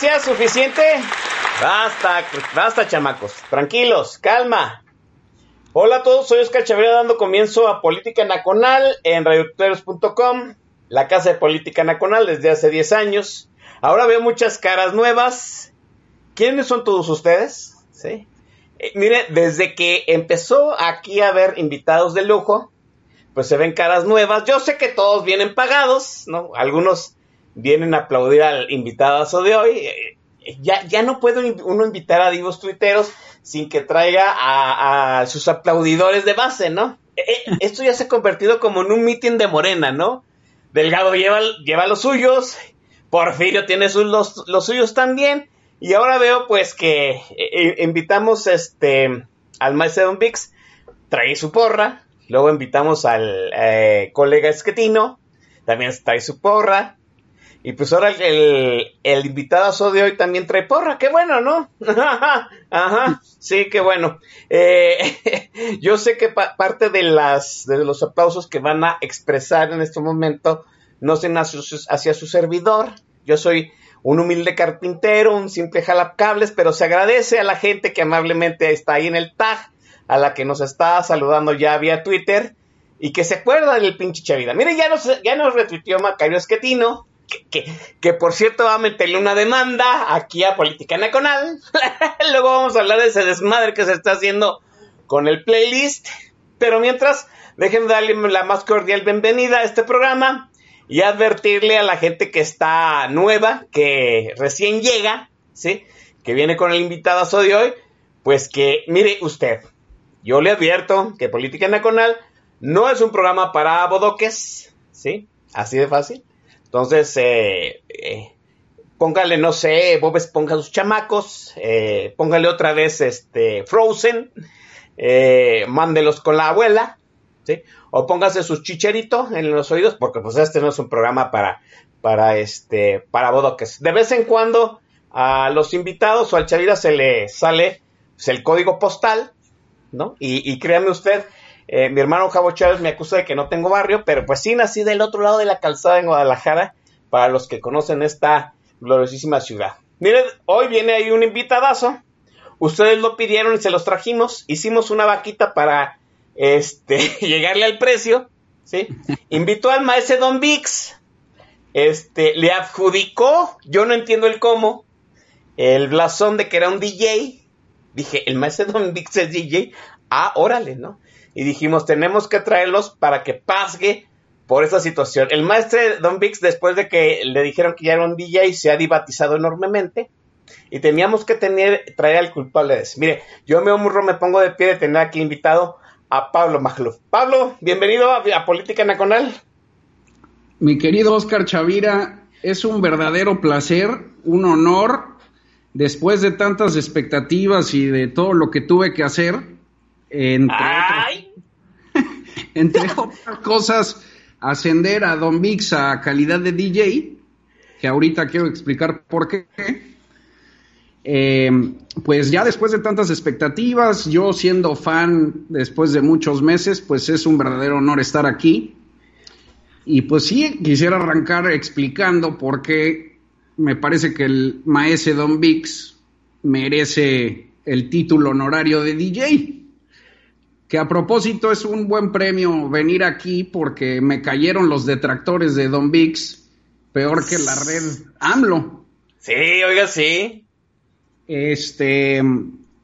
Suficiente. Basta, basta, chamacos. Tranquilos, calma. Hola a todos, soy Oscar Chavira dando comienzo a Política Nacional en radiotuteros.com, la casa de Política Nacional desde hace 10 años. Ahora veo muchas caras nuevas. ¿Quiénes son todos ustedes? ¿Sí? Eh, mire, desde que empezó aquí a haber invitados de lujo, pues se ven caras nuevas. Yo sé que todos vienen pagados, ¿no? Algunos vienen a aplaudir al invitadazo de hoy. Eh, ya, ya no puede uno invitar a divos tuiteros sin que traiga a, sus aplaudidores de base, ¿no? Eh, eh, esto ya se ha convertido como en un mitin de Morena, ¿no? Delgado lleva, lleva los suyos, Porfirio tiene sus, los, los suyos también, y ahora veo pues que invitamos este al maestro Vix, trae su porra, luego invitamos al colega Esquetino, también trae su porra, y pues ahora el, el invitado de hoy también trae porra, qué bueno, ¿no? Ajá, sí, qué bueno. Eh, yo sé que parte de, las, de los aplausos que van a expresar en este momento no son hacia su, servidor. Yo soy un humilde carpintero, un simple jalapcables, pero se agradece a la gente que amablemente está ahí en el tag, a la que nos está saludando ya vía Twitter y que se acuerda del pinche Chavida. Mire, ya nos, ya nos retuiteó Macario Esquetino que, por cierto va a meterle una demanda aquí a Política Nacional. Luego vamos a hablar de ese desmadre que se está haciendo con el playlist. Pero mientras, déjenme darle la más cordial bienvenida a este programa y advertirle a la gente que está nueva, que recién llega, ¿sí? Que viene con el invitado de hoy, pues que, mire usted, yo le advierto que Política Nacional no es un programa para bodoques, ¿sí? Así de fácil. Entonces, eh, eh, póngale, no sé, Bob Esponja sus chamacos, eh, póngale otra vez este Frozen, eh, mándelos con la abuela, ¿sí? O póngase sus chicheritos en los oídos, porque pues este no es un programa para, para este, para bodoques. De vez en cuando a los invitados o al chavira se le sale pues, el código postal, ¿no? Y, y créame usted, eh, mi hermano Javo Chávez me acusa de que no tengo barrio, pero pues sí nací del otro lado de la calzada en Guadalajara, para los que conocen esta gloriosísima ciudad. Miren, hoy viene ahí un invitadazo. Ustedes lo pidieron y se los trajimos. Hicimos una vaquita para este llegarle al precio. ¿sí? Invitó al maestro Don Vix. Este, le adjudicó, yo no entiendo el cómo, el blasón de que era un DJ. Dije, el maestro Don Vix es DJ. Ah, órale, ¿no? Y dijimos, tenemos que traerlos para que pasgue por esa situación. El maestro Don Vix, después de que le dijeron que ya era un DJ, se ha divatizado enormemente y teníamos que tener, traer al culpable de eso. Mire, yo me honro, me pongo de pie de tener aquí invitado a Pablo Magluf. Pablo, bienvenido a, a Política Nacional. Mi querido Oscar Chavira, es un verdadero placer, un honor, después de tantas expectativas y de todo lo que tuve que hacer, entre, entre otras cosas, ascender a Don Vix a calidad de DJ, que ahorita quiero explicar por qué. Eh, pues ya después de tantas expectativas, yo siendo fan después de muchos meses, pues es un verdadero honor estar aquí. Y pues sí, quisiera arrancar explicando por qué me parece que el maese Don Vix merece el título honorario de DJ que a propósito es un buen premio venir aquí porque me cayeron los detractores de Don Vix, peor que la red AMLO. Sí, oiga, sí. Este,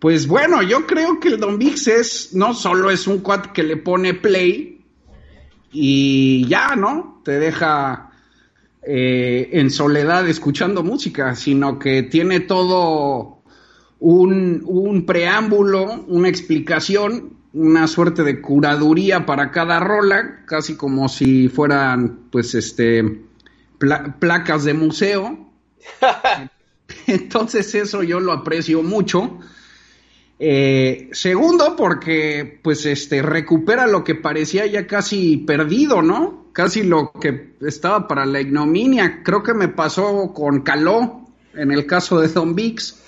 pues bueno, yo creo que el Don Vix es, no solo es un cuat que le pone play y ya, ¿no? Te deja eh, en soledad escuchando música, sino que tiene todo un, un preámbulo, una explicación, una suerte de curaduría para cada rola, casi como si fueran, pues, este, placas de museo. Entonces eso yo lo aprecio mucho. Eh, segundo, porque pues este recupera lo que parecía ya casi perdido, ¿no? Casi lo que estaba para la ignominia. Creo que me pasó con Caló en el caso de Don Vix.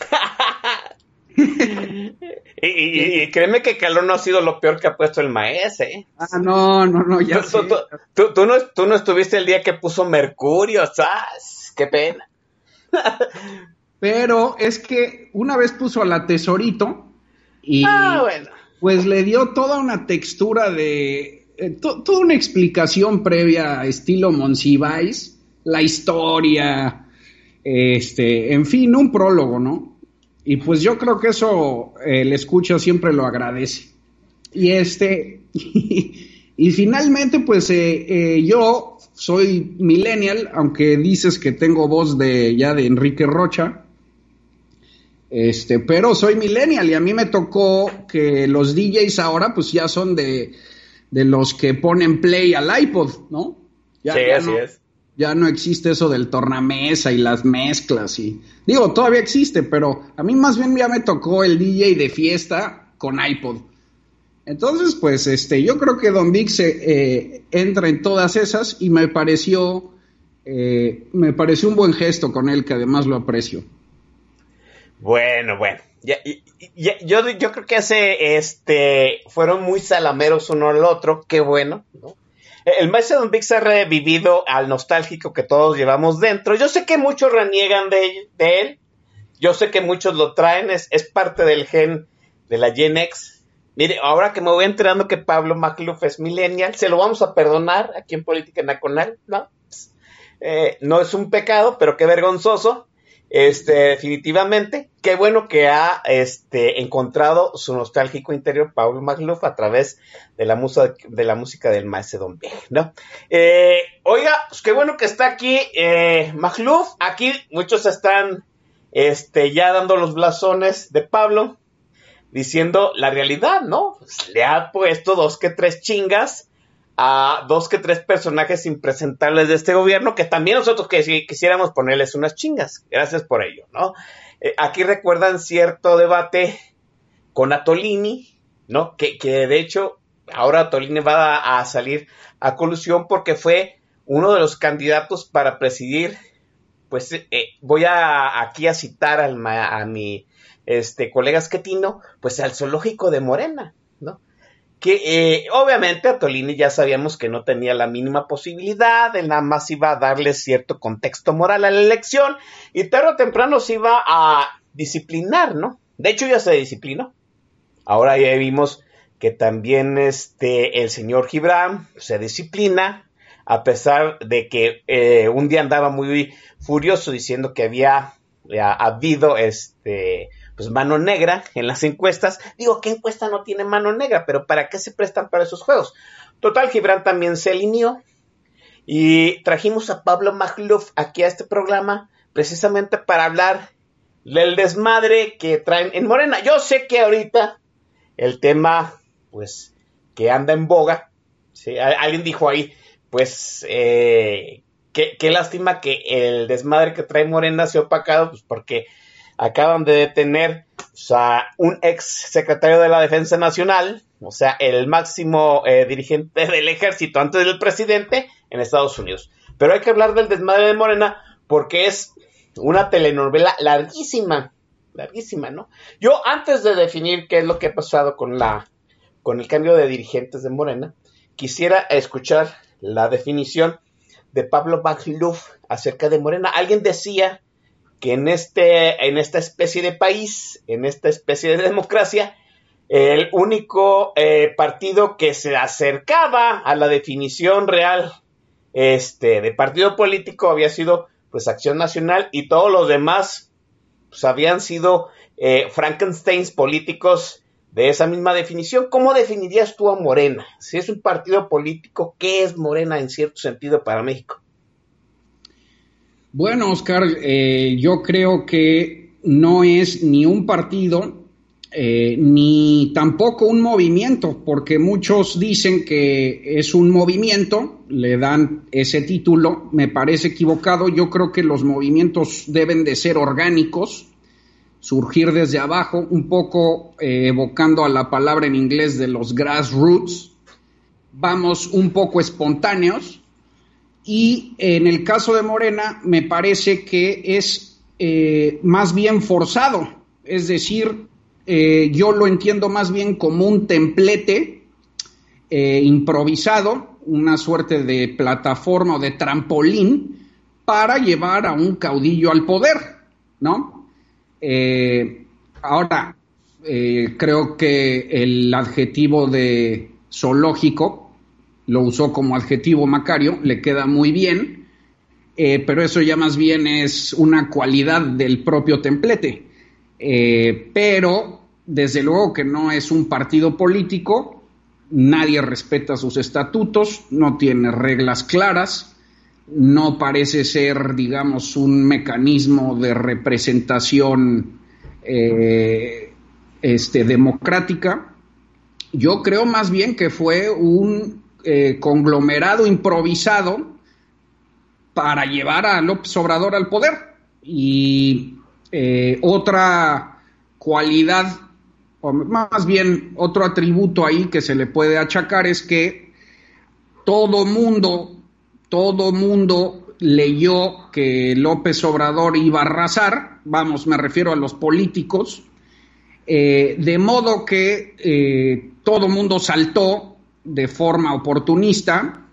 y, créeme que Caló no ha sido lo peor que ha puesto el maestro, ¿eh? Ah, no, no, no, ya tú, tú, no, tú no estuviste el día que puso Mercurio, ¿sabes? Qué pena. Pero es que una vez puso a la Tesorito y ah, bueno. pues le dio toda una textura de, eh, toda una explicación previa estilo Monsiváis, la historia, este, en fin, un prólogo, ¿no? Y pues yo creo que eso el escucha siempre lo agradece. Y este, y, finalmente, pues eh, eh, yo soy millennial, aunque dices que tengo voz de ya de Enrique Rocha. Este, pero soy millennial y a mí me tocó que los DJs ahora pues ya son de, los que ponen play al iPod, ¿no? Ya, sí, así no, es. Ya no existe eso del tornamesa y las mezclas y digo, todavía existe, pero a mí más bien ya me tocó el DJ de fiesta con iPod. Entonces, pues, este, yo creo que Don Vic se eh, entra en todas esas y me pareció, eh, me pareció un buen gesto con él, que además lo aprecio. Bueno, bueno. yo, yo creo que hace, este, fueron muy salameros uno al otro, qué bueno, ¿no? El maestro Don Vix ha revivido al nostálgico que todos llevamos dentro. Yo sé que muchos reniegan de, de él, yo sé que muchos lo traen, es, parte del gen de la Gen X. Mire, ahora que me voy enterando que Pablo McLuff es millennial, se lo vamos a perdonar aquí en Política Nacional, ¿no? Eh, no es un pecado, pero qué vergonzoso. Este, definitivamente, qué bueno que ha este, encontrado su nostálgico interior Pablo Magluf a través de la, musa, de la música del maestro Don ¿no? Eh, oiga, pues qué bueno que está aquí eh, Magluf. Aquí muchos están este, ya dando los blasones de Pablo, diciendo la realidad, ¿no? Pues, le ha puesto dos que tres chingas a dos que tres personajes impresentables de este gobierno que también nosotros quisiéramos ponerles unas chingas. Gracias por ello, ¿no? Eh, aquí recuerdan cierto debate con Atolini, ¿no? Que, que de hecho ahora Atolini va a, salir a colusión porque fue uno de los candidatos para presidir, pues eh, voy a aquí a citar al, a mi este colega Esquetino, pues al zoológico de Morena. Que eh, obviamente Atolini ya sabíamos que no tenía la mínima posibilidad, él nada más iba a darle cierto contexto moral a la elección y tarde o temprano se iba a disciplinar, ¿no? De hecho ya se disciplinó. Ahora ya vimos que también este, el señor Gibran se disciplina, a pesar de que eh, un día andaba muy furioso diciendo que había eh, habido este pues mano negra en las encuestas. Digo, ¿qué encuesta no tiene mano negra? Pero ¿para qué se prestan para esos juegos? Total, Gibran también se alineó y trajimos a Pablo Magluf aquí a este programa precisamente para hablar del desmadre que traen en Morena. Yo sé que ahorita el tema, pues, que anda en boga, alguien dijo ahí, pues, eh, qué, qué, lástima que el desmadre que trae Morena se ha opacado, pues porque acaban de detener a un ex secretario de la Defensa Nacional, o sea, el máximo eh, dirigente del ejército antes del presidente en Estados Unidos. Pero hay que hablar del desmadre de Morena porque es una telenovela larguísima, larguísima, ¿no? Yo antes de definir qué es lo que ha pasado con la con el cambio de dirigentes de Morena, quisiera escuchar la definición de Pablo Bagluf acerca de Morena. Alguien decía que en, este, en esta especie de país, en esta especie de democracia, el único eh, partido que se acercaba a la definición real este, de partido político había sido pues Acción Nacional y todos los demás pues, habían sido eh, Frankensteins políticos de esa misma definición. ¿Cómo definirías tú a Morena? Si es un partido político, ¿qué es Morena en cierto sentido para México? Bueno, Oscar, eh, yo creo que no es ni un partido eh, ni tampoco un movimiento, porque muchos dicen que es un movimiento, le dan ese título, me parece equivocado, yo creo que los movimientos deben de ser orgánicos, surgir desde abajo, un poco eh, evocando a la palabra en inglés de los grassroots, vamos un poco espontáneos, y en el caso de Morena me parece que es eh, más bien forzado, es decir, eh, yo lo entiendo más bien como un templete eh, improvisado, una suerte de plataforma o de trampolín para llevar a un caudillo al poder, ¿no? Eh, ahora, creo que el adjetivo de zoológico lo usó como adjetivo Macario, le queda muy bien, pero eso ya más bien es una cualidad del propio templete. pero desde luego que no es un partido político, nadie respeta sus estatutos, no tiene reglas claras, no parece ser, digamos, un mecanismo de representación eh, este, democrática. Yo creo más bien que fue un eh, conglomerado improvisado para llevar a López Obrador al poder. Y eh, otra cualidad o más bien otro atributo ahí que se le puede achacar es que todo mundo, todo mundo leyó que López Obrador iba a arrasar, vamos, me refiero a los políticos, eh, de modo que todo mundo saltó de forma oportunista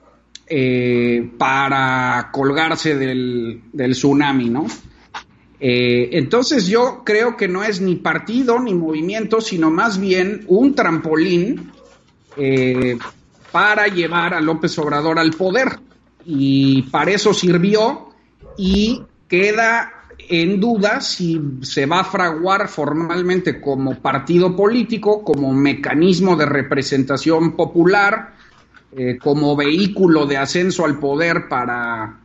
eh, para colgarse del, del tsunami, ¿no? Eh, entonces yo creo que no es ni partido ni movimiento, sino más bien un trampolín eh, para llevar a López Obrador al poder. Y para eso sirvió y queda en duda si se va a fraguar formalmente como partido político, como mecanismo de representación popular, eh, como vehículo de ascenso al poder para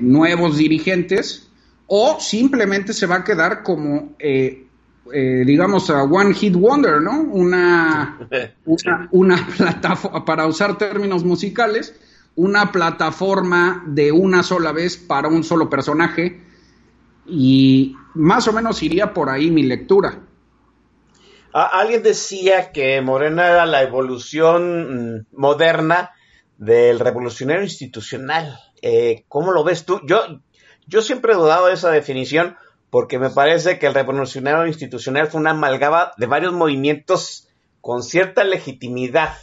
nuevos dirigentes o simplemente se va a quedar como, eh, eh, digamos, a One Hit Wonder, ¿no? Una, una, plataforma, para usar términos musicales, una plataforma de una sola vez para un solo personaje y más o menos iría por ahí mi lectura. alguien decía que Morena era la evolución mm, moderna del revolucionario institucional. Eh, ¿Cómo lo ves tú? Yo, yo siempre he dudado de esa definición porque me parece que el revolucionario institucional fue una amalgama de varios movimientos con cierta legitimidad,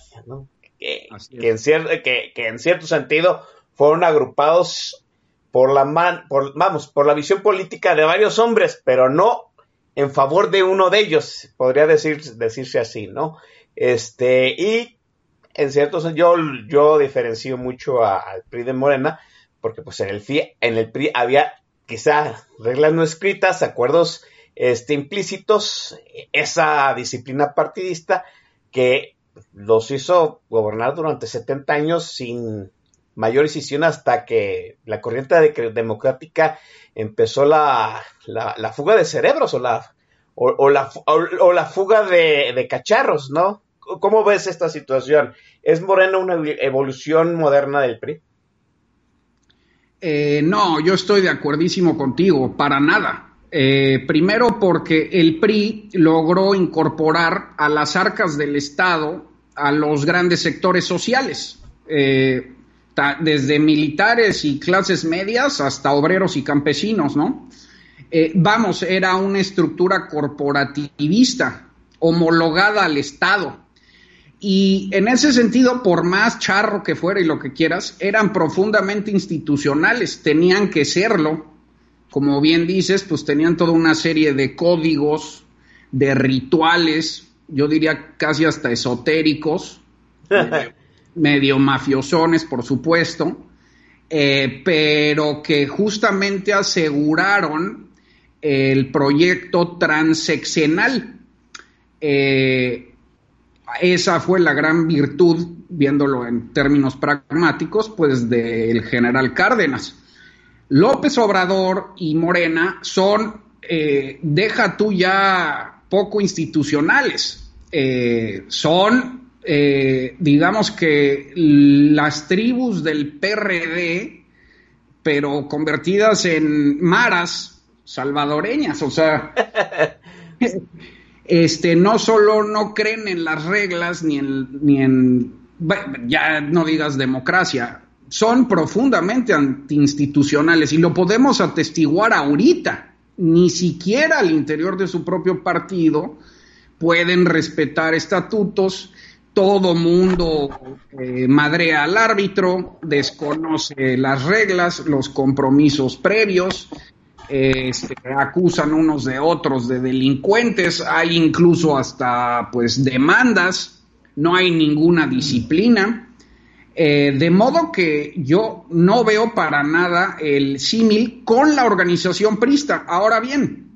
que, en cierto, sentido fueron agrupados por la man, por, vamos, por la visión política de varios hombres, pero no en favor de uno de ellos, podría decir, decirse así, ¿no? Este, y en cierto sentido yo, yo diferencio mucho al PRI de Morena, porque pues en el, en el PRI había quizá reglas no escritas, acuerdos este, implícitos, esa disciplina partidista que los hizo gobernar durante 70 años sin mayor decisión hasta que la corriente democrática empezó la, la, fuga de cerebros o la, o, la, o la fuga de, de, cacharros, ¿no? ¿Cómo ves esta situación? ¿Es Morena una evolución moderna del PRI? Eh, no, yo estoy de acuerdísimo contigo, para nada. Eh, primero porque el PRI logró incorporar a las arcas del Estado a los grandes sectores sociales, eh, desde militares y clases medias hasta obreros y campesinos, ¿no? vamos, era una estructura corporativista, homologada al Estado y en ese sentido, por más charro que fuera y lo que quieras, eran profundamente institucionales, tenían que serlo. Como bien dices, pues tenían toda una serie de códigos, de rituales, yo diría casi hasta esotéricos, medio, mafiosones, por supuesto. eh, pero que justamente aseguraron el proyecto transeccional. Eh, esa fue la gran virtud, viéndolo en términos pragmáticos, pues del general Cárdenas. López Obrador y Morena son, eh, deja tú ya poco institucionales, son, eh, digamos que las tribus del PRD, pero convertidas en maras salvadoreñas, o sea, este, no solo no creen en las reglas ni en, ni en ya no digas democracia, son profundamente antiinstitucionales y lo podemos atestiguar ahorita. Ni siquiera al interior de su propio partido pueden respetar estatutos, todo mundo eh, madrea al árbitro, desconoce las reglas, los compromisos previos, este, acusan unos de otros de delincuentes, hay incluso hasta pues demandas, no hay ninguna disciplina. Eh, de modo que yo no veo para nada el símil con la organización prista. Ahora bien,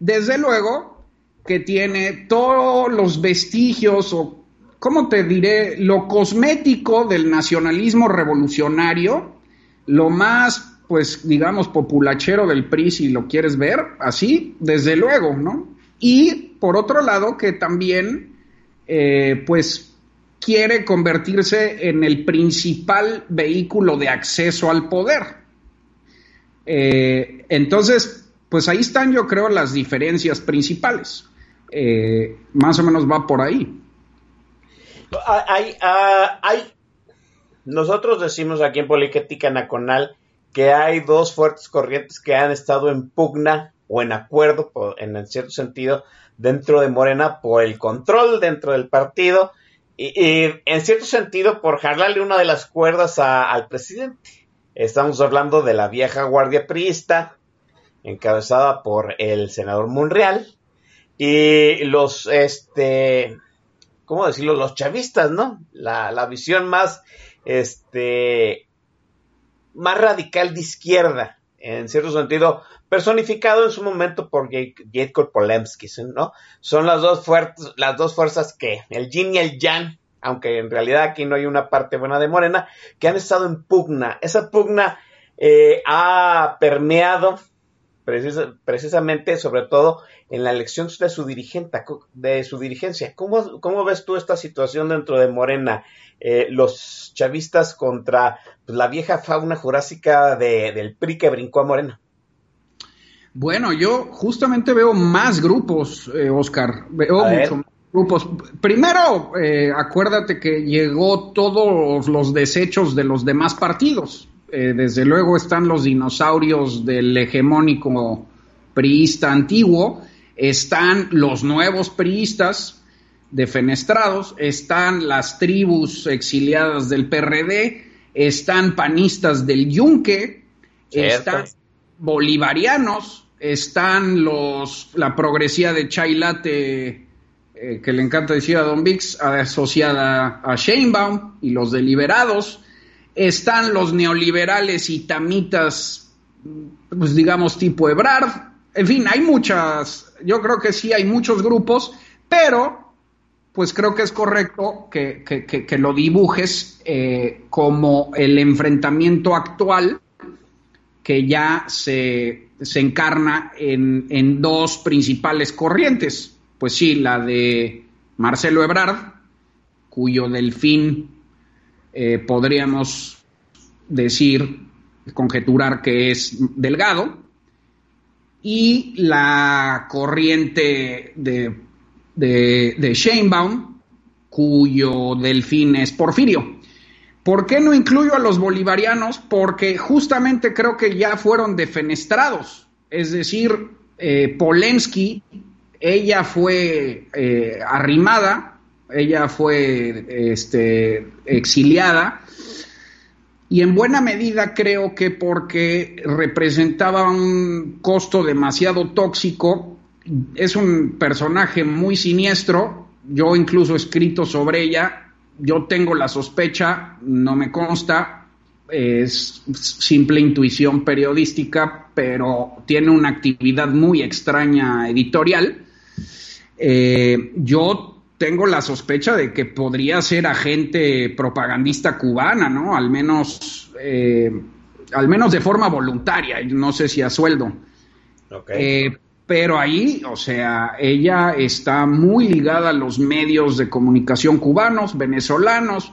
desde luego que tiene todos los vestigios o, ¿cómo te diré?, lo cosmético del nacionalismo revolucionario, lo más pues digamos, populachero del PRI, si lo quieres ver así, desde luego, ¿no? Y por otro lado, que también, eh, pues, quiere convertirse en el principal vehículo de acceso al poder. Eh, entonces, pues ahí están, yo creo, las diferencias principales. Eh, más o menos va por ahí. Hay, ah, hay, nosotros decimos aquí en Política Nacional que hay dos fuertes corrientes que han estado en pugna o en acuerdo, en cierto sentido, dentro de Morena por el control dentro del partido y, en cierto sentido por jalarle una de las cuerdas al presidente. Estamos hablando de la vieja guardia priista, encabezada por el senador Monreal, y los, este, ¿cómo decirlo? Los chavistas, ¿no? La, la visión más, este, más radical de izquierda, en cierto sentido, personificado en su momento por Jacob Polemski, ¿no? Son las dos, fuerzas, las dos fuerzas que, el yin y el yang, aunque en realidad aquí no hay una parte buena de Morena, que han estado en pugna. Esa pugna eh, ha permeado precisamente, sobre todo, en la elección de su dirigente, de su dirigencia. ¿Cómo, cómo ves tú esta situación dentro de Morena? Eh, los chavistas contra pues, la vieja fauna jurásica del PRI que brincó a Morena. Bueno, yo justamente veo más grupos, eh, Oscar. Veo mucho grupos. Primero, eh, acuérdate que llegó todos los desechos de los demás partidos. Desde luego están los dinosaurios del hegemónico priista antiguo, están los nuevos priistas, defenestrados, están las tribus exiliadas del PRD, están panistas del Yunque, están bolivarianos, están los la progresía de Chailate eh, que le encanta decir a Don Vix, asociada a Sheinbaum y los deliberados, están los neoliberales y tamitas, pues digamos tipo Ebrard, en fin, hay muchas, yo creo que sí hay muchos grupos, pero pues creo que es correcto que, lo dibujes eh, como el enfrentamiento actual que ya se, encarna en, dos principales corrientes. Pues sí, la de Marcelo Ebrard, cuyo delfín eh, podríamos decir, conjeturar que es delgado, y la corriente de de, de Sheinbaum, cuyo delfín es Porfirio. ¿Por qué no incluyo a los bolivarianos? Porque justamente creo que ya fueron defenestrados. Es decir, eh, Polensky, ella fue eh, arrimada, ella fue este, exiliada, y en buena medida creo que porque representaba un costo demasiado tóxico es un personaje muy siniestro, yo incluso he escrito sobre ella, yo tengo la sospecha, no me consta, es simple intuición periodística, pero tiene una actividad muy extraña editorial. Eh, yo tengo la sospecha de que podría ser agente propagandista cubana, ¿no? Al menos, eh, al menos de forma voluntaria, no sé si a sueldo. Eh, pero ahí, o sea, ella está muy ligada a los medios de comunicación cubanos, venezolanos,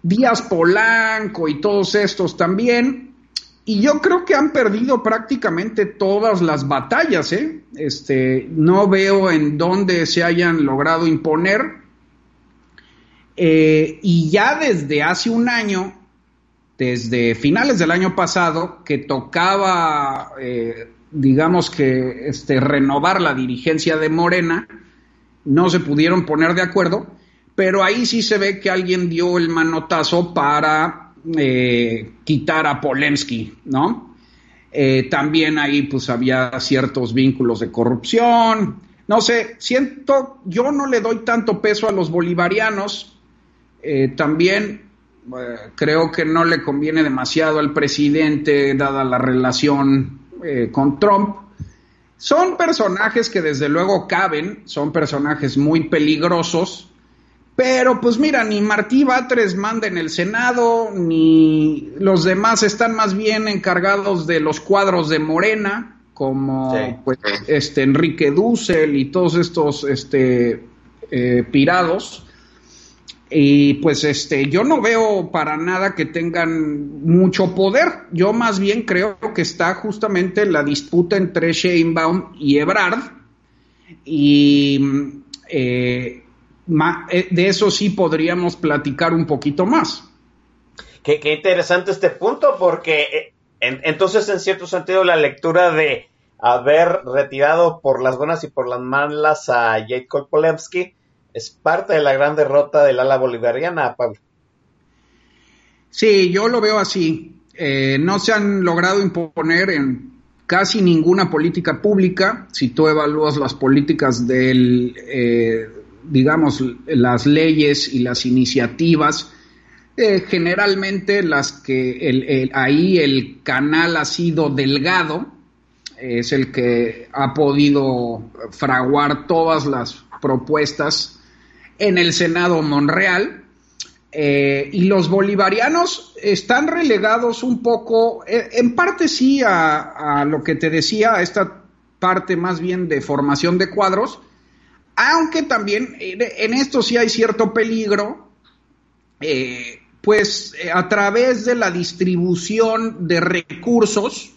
Díaz Polanco y todos estos también. Y yo creo que han perdido prácticamente todas las batallas, ¿eh? Este, no veo en dónde se hayan logrado imponer. Eh, y ya desde hace un año, desde finales del año pasado, que tocaba, eh, digamos que, este, renovar la dirigencia de Morena, no se pudieron poner de acuerdo pero ahí sí se ve que alguien dio el manotazo para eh, quitar a Polensky, ¿no? Eh, también ahí pues había ciertos vínculos de corrupción, no sé, siento, yo no le doy tanto peso a los bolivarianos, eh, también creo que no le conviene demasiado al presidente dada la relación con Trump. Son personajes que desde luego caben, son personajes muy peligrosos, pero pues mira, ni Martí Batres manda en el Senado, ni los demás están más bien encargados de los cuadros de Morena, como pues, este Enrique Dussel y todos estos este, eh, pirados. Y pues este, yo no veo para nada que tengan mucho poder. Yo más bien creo que está justamente la disputa entre Sheinbaum y Ebrard. Y eh, eh, de eso sí podríamos platicar un poquito más. Qué, interesante este punto, porque eh, entonces en cierto sentido la lectura de haber retirado por las buenas y por las malas a Jacob Polemski es parte de la gran derrota del ala bolivariana, Pablo. Sí, yo lo veo así. Eh, no se han logrado imponer en casi ninguna política pública. Si tú evalúas las políticas del, digamos, las leyes y las iniciativas, eh, generalmente las que ahí el canal ha sido delgado, es el que ha podido fraguar todas las propuestas en el Senado Monreal. Eh, y los bolivarianos están relegados un poco, eh, en parte sí a, a, lo que te decía, a esta parte más bien de formación de cuadros, aunque también eh, en esto sí hay cierto peligro, eh, pues eh, a través de la distribución de recursos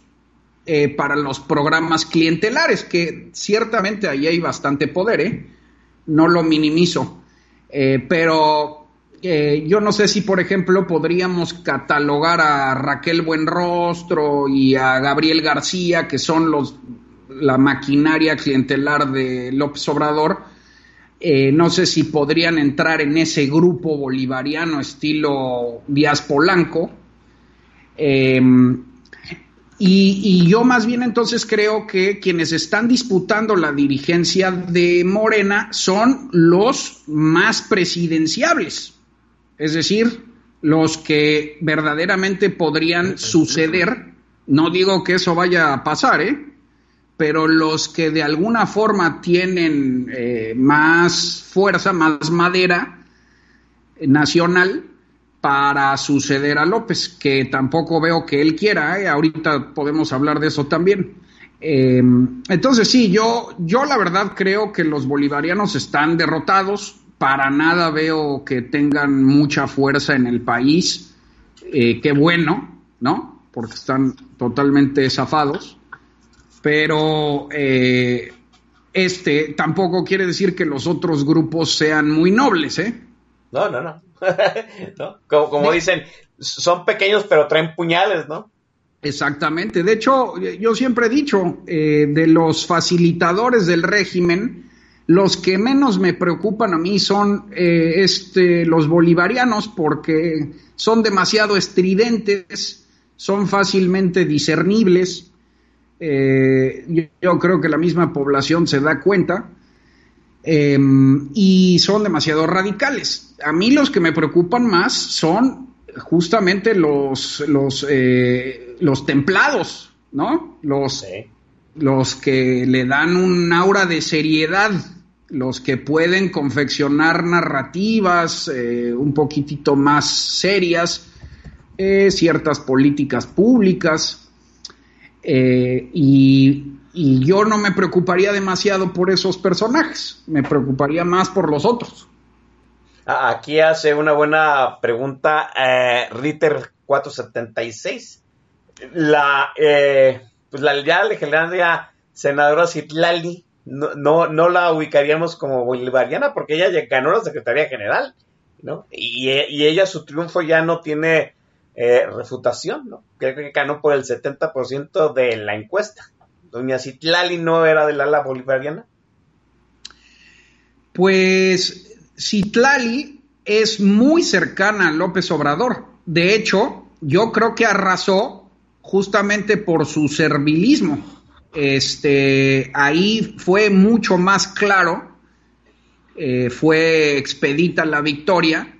para los programas clientelares, que ciertamente ahí hay bastante poder, no lo minimizo, pero yo no sé si, por ejemplo, podríamos catalogar a Raquel Buenrostro y a Gabriel García, que son los la maquinaria clientelar de López Obrador, eh, no sé si podrían entrar en ese grupo bolivariano estilo Díaz Polanco. Em, y, yo más bien entonces creo que quienes están disputando la dirigencia de Morena son los más presidenciables, es decir, los que verdaderamente podrían suceder. No digo que eso vaya a pasar, ¿eh? Pero los que de alguna forma tienen eh, más fuerza, más madera nacional para suceder a López, que tampoco veo que él quiera, ¿eh? ahorita podemos hablar de eso también. Em, entonces sí, yo, yo la verdad creo que los bolivarianos están derrotados, para nada veo que tengan mucha fuerza en el país, eh, qué bueno, ¿no? Porque están totalmente zafados pero eh, este tampoco quiere decir que los otros grupos sean muy nobles, ¿eh? No, no, no. Como, dicen, son pequeños pero traen puñales, ¿no? Exactamente. De hecho, yo siempre he dicho, eh, de los facilitadores del régimen, los que menos me preocupan a mí son eh, este, los bolivarianos porque son demasiado estridentes, son fácilmente discernibles, eh, yo, creo que la misma población se da cuenta em, y son demasiado radicales. A mí los que me preocupan más son justamente los, los, eh, los templados, ¿no? Los, los que le dan un aura de seriedad, los que pueden confeccionar narrativas eh, un poquitito más serias, ciertas políticas públicas, y, y yo no me preocuparía demasiado por esos personajes, me preocuparía más por los otros. Ah, aquí hace una buena pregunta eh, Ritter 476. La, eh, pues la ya legendaria senadora Citlali, no, no, no, la ubicaríamos como bolivariana porque ella ganó la Secretaría General, ¿no? Y, y ella, su triunfo ya no tiene eh, refutación, ¿no? Creo que ganó por el 70% de la encuesta. Doña Citlali no era del ala bolivariana. Pues Citlali es muy cercana a López Obrador. De hecho, yo creo que arrasó justamente por su servilismo. Este, ahí fue mucho más claro, eh, fue expedita la victoria,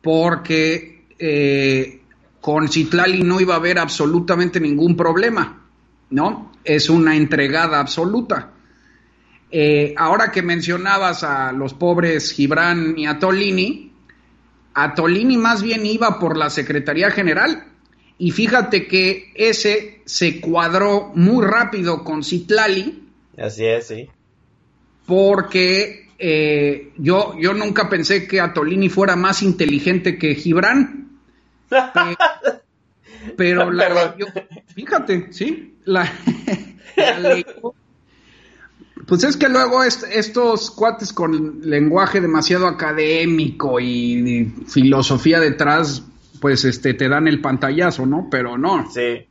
porque eh, con Citlali no iba a haber absolutamente ningún problema, ¿no? Es una entregada absoluta. Eh, ahora que mencionabas a los pobres Gibran y a Tolini, a Tolini más bien iba por la Secretaría General. Y fíjate que ese se cuadró muy rápido con Citlali. Así es, sí. Porque eh, yo, yo nunca pensé que Atolini fuera más inteligente que Gibran. Pero, la fíjate, sí, la, la pues es que luego estos cuates con lenguaje demasiado académico y, filosofía detrás, pues este te dan el pantallazo, ¿no? Pero no. Sí.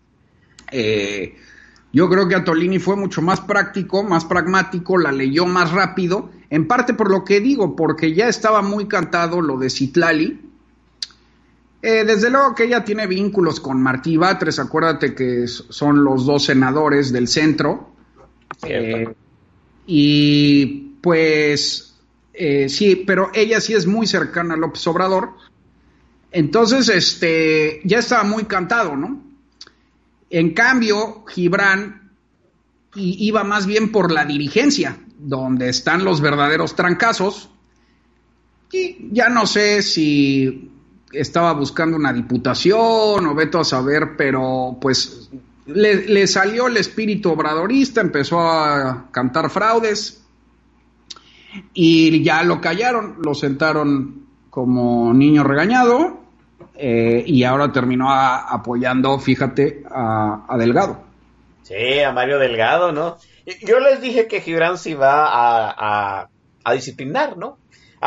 Eh, yo creo que Atolini fue mucho más práctico, más pragmático, la leyó más rápido, en parte por lo que digo, porque ya estaba muy cantado lo de Citlali. Eh, desde luego que ella tiene vínculos con Martí Batres, acuérdate que son los dos senadores del centro. Eh, y pues eh, sí, pero ella sí es muy cercana a López Obrador. Entonces, este, ya estaba muy cantado, ¿no? En cambio, Gibran iba más bien por la dirigencia, donde están los verdaderos trancazos. Y ya no sé si estaba buscando una diputación o veto a saber, pero pues le, salió el espíritu obradorista, empezó a cantar fraudes y ya lo callaron, lo sentaron como niño regañado eh, y ahora terminó apoyando, fíjate, a, Delgado. Sí, a Mario Delgado, ¿no? Yo les dije que Gibran se iba a, a, disciplinar, ¿no?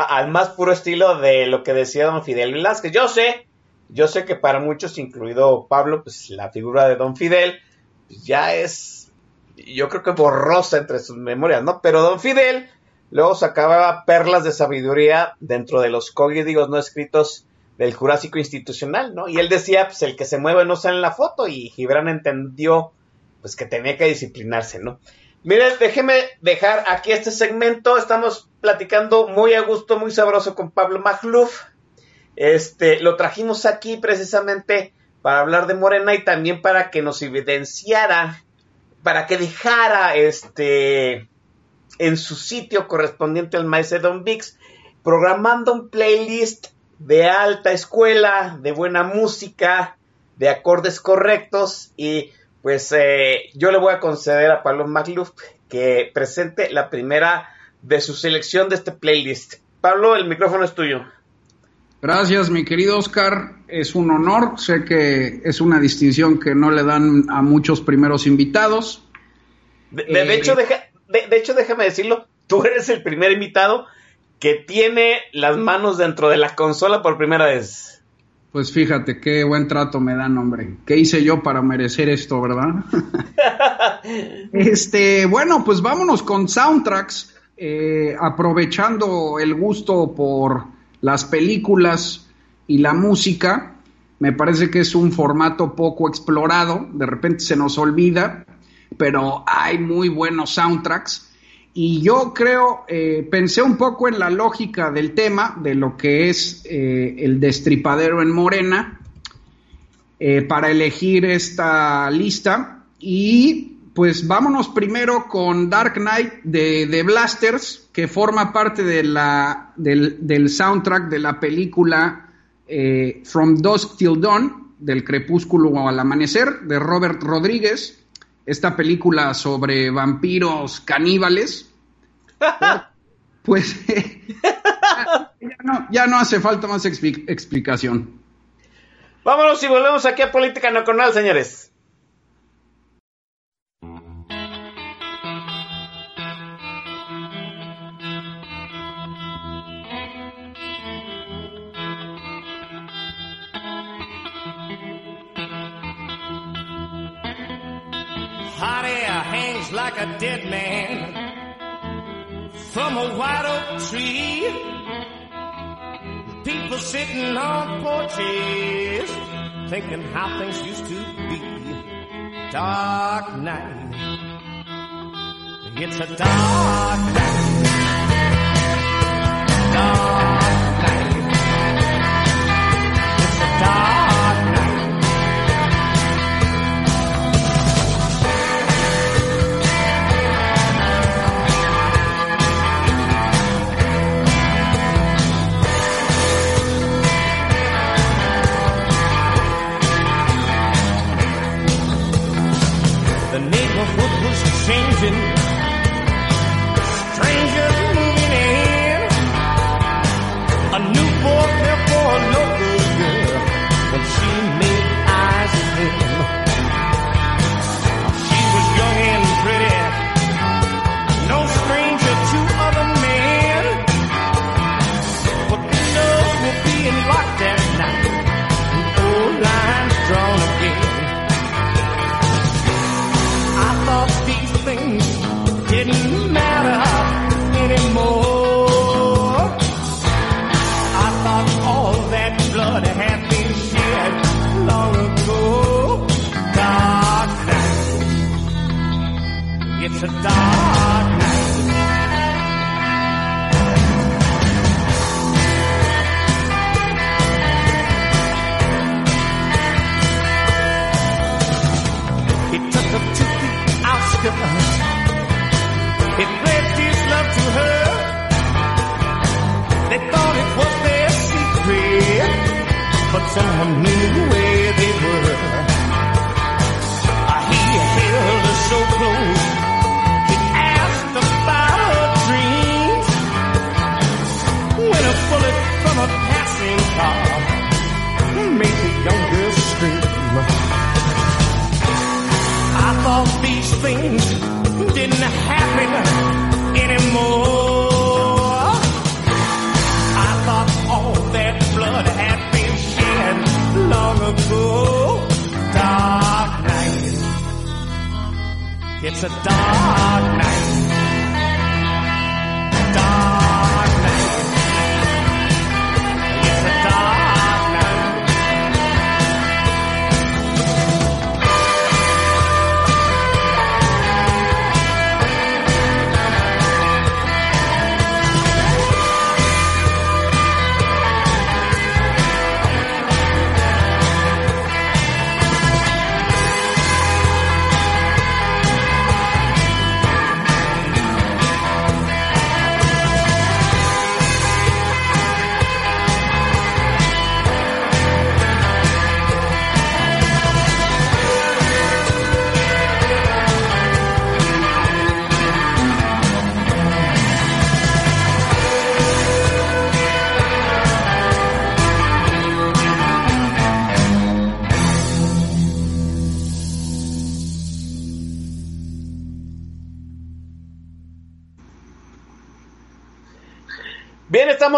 Al más puro estilo de lo que decía don Fidel Velázquez. Yo sé yo sé que para muchos, incluido Pablo, pues la figura de Don Fidel pues, ya es, yo creo que borrosa entre sus memorias, ¿no? Pero Don Fidel luego sacaba perlas de sabiduría dentro de los códigos no escritos del Jurásico Institucional, ¿no? Y él decía, pues el que se mueve no sale en la foto y Gibran entendió, pues que tenía que disciplinarse, ¿no? Miren, déjeme dejar aquí este segmento. Estamos platicando muy a gusto, muy sabroso con Pablo Magluf. Este, lo trajimos aquí precisamente para hablar de Morena y también para que nos evidenciara, para que dejara este en su sitio correspondiente al maestro Don Vix, programando un playlist de alta escuela, de buena música, de acordes correctos y pues eh, yo le voy a conceder a Pablo Magluf que presente la primera de su selección de este playlist. Pablo, el micrófono es tuyo. Gracias, mi querido Oscar. Es un honor. Sé que es una distinción que no le dan a muchos primeros invitados. De, eh, hecho, de, hecho, déjame decirlo, tú eres el primer invitado que tiene las manos dentro de la consola por primera vez. Pues fíjate, qué buen trato me dan, hombre. ¿Qué hice yo para merecer esto, verdad? este, bueno, pues vámonos con soundtracks, eh, aprovechando el gusto por las películas y la música, me parece que es un formato poco explorado, de repente se nos olvida, pero hay muy buenos soundtracks. Y yo creo, eh, pensé un poco en la lógica del tema, de lo que es eh, el destripadero en Morena, eh, para elegir esta lista. Y pues vámonos primero con Dark Knight de, The Blasters, que forma parte de la, del, soundtrack de la película From Dusk Till Dawn, del crepúsculo al amanecer, de Robert Rodríguez. Esta película sobre vampiros caníbales. pues ya, no, ya, no, hace falta más explicación. Vámonos y volvemos aquí a Política Nacional, señores. Hot air hangs like a dead man from a white oak tree. People sitting on porches thinking how things used to be. Dark night. It's a dark night. Dark night. It's a dark changing.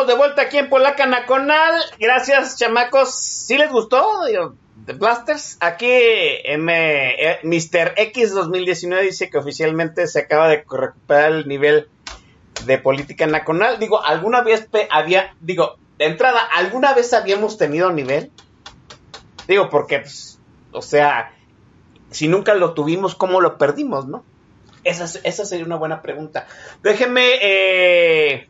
De vuelta aquí en Polaca Nacional. Gracias, chamacos. ¿Sí les gustó? The Blasters. Aquí M, eh, Mr. X 2019 dice que oficialmente se acaba de recuperar el nivel de política nacional. Digo, ¿alguna vez había, digo, de entrada, ¿alguna vez habíamos tenido nivel? Digo, porque, pues, o sea, si nunca lo tuvimos, ¿cómo lo perdimos, no? Esa, es- esa sería una buena pregunta. Déjenme, eh,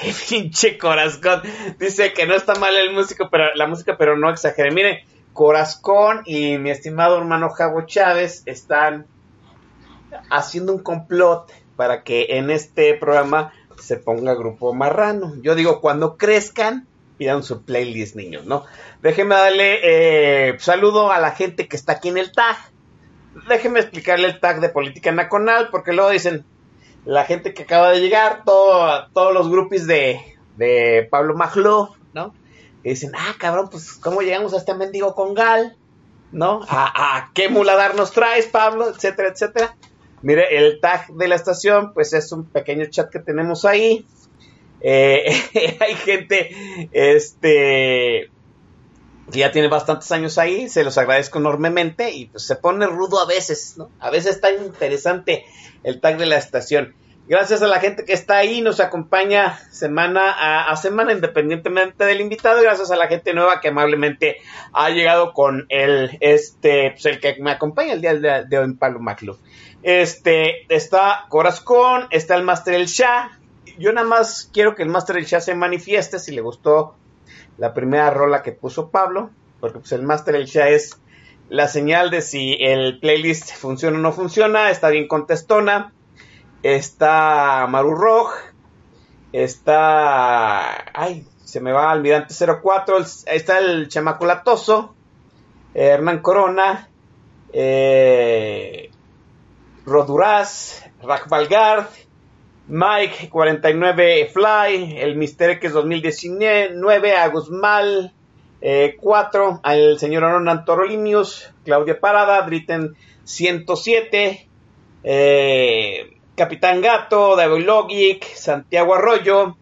pinche Corazón. Dice que no está mal el pero la música, pero no exagere. Mire, Corazón y mi estimado hermano Javo Chávez están haciendo un complot para que en este programa se ponga Grupo Marrano. Yo digo, cuando crezcan, pidan su playlist, niños, ¿no? Déjenme darle eh, saludo a la gente que está aquí en el tag. Déjenme explicarle el tag de Política Nacional, porque luego dicen, la gente que acaba de llegar, todo, todos los grupos de, de Pablo Maglov, ¿no? Y dicen, ah, cabrón, pues, ¿cómo llegamos a este mendigo con Gal? ¿No? ¿A, a qué muladar nos traes, Pablo? Etcétera, etcétera. Mire, el tag de la estación, pues es un pequeño chat que tenemos ahí. Eh, hay gente, este, ya tiene bastantes años ahí, se los agradezco enormemente y pues se pone rudo a veces, ¿no? A veces está interesante el tag de la estación. Gracias a la gente que está ahí, nos acompaña semana a, semana, independientemente del invitado, gracias a la gente nueva que amablemente ha llegado con el, este, pues el que me acompaña el día de, de hoy en Palo Macluf. Este, está Corazón, está el Master El Shah. Yo nada más quiero que el Master El Shah se manifieste si le gustó la primera rola que puso Pablo, porque pues el Master El Shah es la señal de si el playlist funciona o no funciona, está bien contestona, está Maru Roj, está, ay, se me va Almirante 04, el- está el Chamaculatoso, eh, Hernán Corona, eh, Roduraz, Rajvalgard, Mike 49 Fly, el Mister X 2019, Agusmal eh, 4, al señor Ronan Torolinius, Claudia Parada, Dritten 107, eh, Capitán Gato, David Logic, Santiago Arroyo,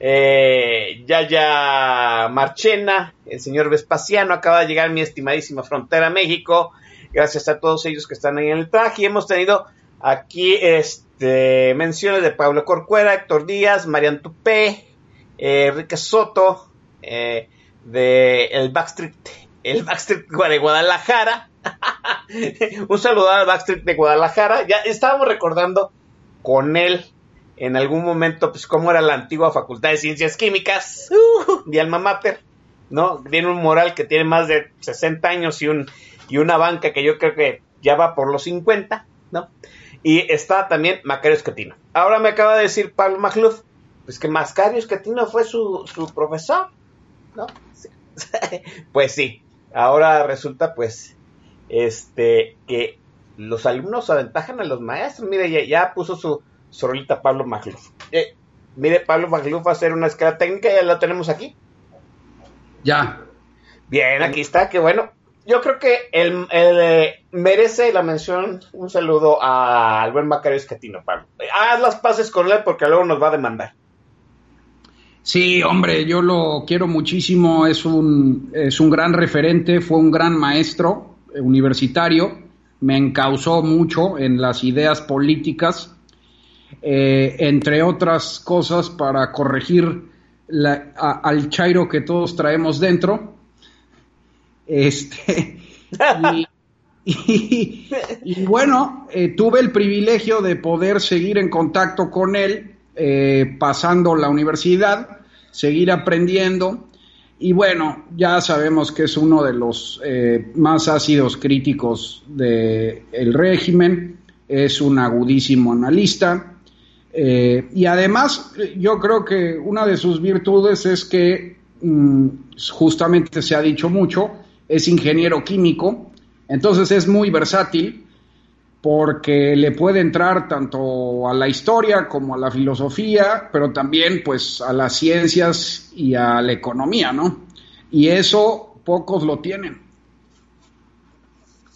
eh, Yaya Marchena, el señor Vespasiano, acaba de llegar mi estimadísima frontera México, gracias a todos ellos que están ahí en el traje, hemos tenido aquí este menciones de Pablo Corcuera, Héctor Díaz, Marian Tupé, eh, Enrique Soto, eh, de el Backstreet, el Backstreet de Guadalajara. Un saludo al Backstreet de Guadalajara. Ya estábamos recordando con él en algún momento, pues, cómo era la antigua Facultad de Ciencias Químicas uh, de Alma Mater, ¿no? Tiene un moral que tiene más de 60 años y, un, y una banca que yo creo que ya va por los 50, ¿no? Y está también Macario Escatino. Ahora me acaba de decir Pablo Magluf, pues que Macario Escatino fue su, su profesor, ¿no? Sí. pues sí, ahora resulta pues este que los alumnos aventajan a los maestros. Mire, ya, ya puso su, su rolita Pablo Magluf. Eh, mire, Pablo Magluf va a hacer una escala técnica, ya la tenemos aquí. Ya. Bien, aquí está, qué bueno. Yo creo que el, eh, merece la mención, un saludo a- al buen Macario Escatino, Pablo. Haz las paces con él porque luego nos va a demandar. Sí, hombre, yo lo quiero muchísimo, es un, es un gran referente, fue un gran maestro eh, universitario, me encausó mucho en las ideas políticas, eh, entre otras cosas para corregir al chairo que todos traemos dentro. Este, y, y- y bueno, eh, tuve el privilegio de poder seguir en contacto con él, eh, pasando la universidad, seguir aprendiendo. Y bueno, ya sabemos que es uno de los eh, más ácidos críticos del régimen, es un agudísimo analista. y además, yo creo que una de sus virtudes es que, mm, justamente se ha dicho mucho, es ingeniero químico, entonces es muy versátil porque le puede entrar tanto a la historia como a la filosofía, pero también pues a las ciencias y a la economía, ¿no? Y eso pocos lo tienen.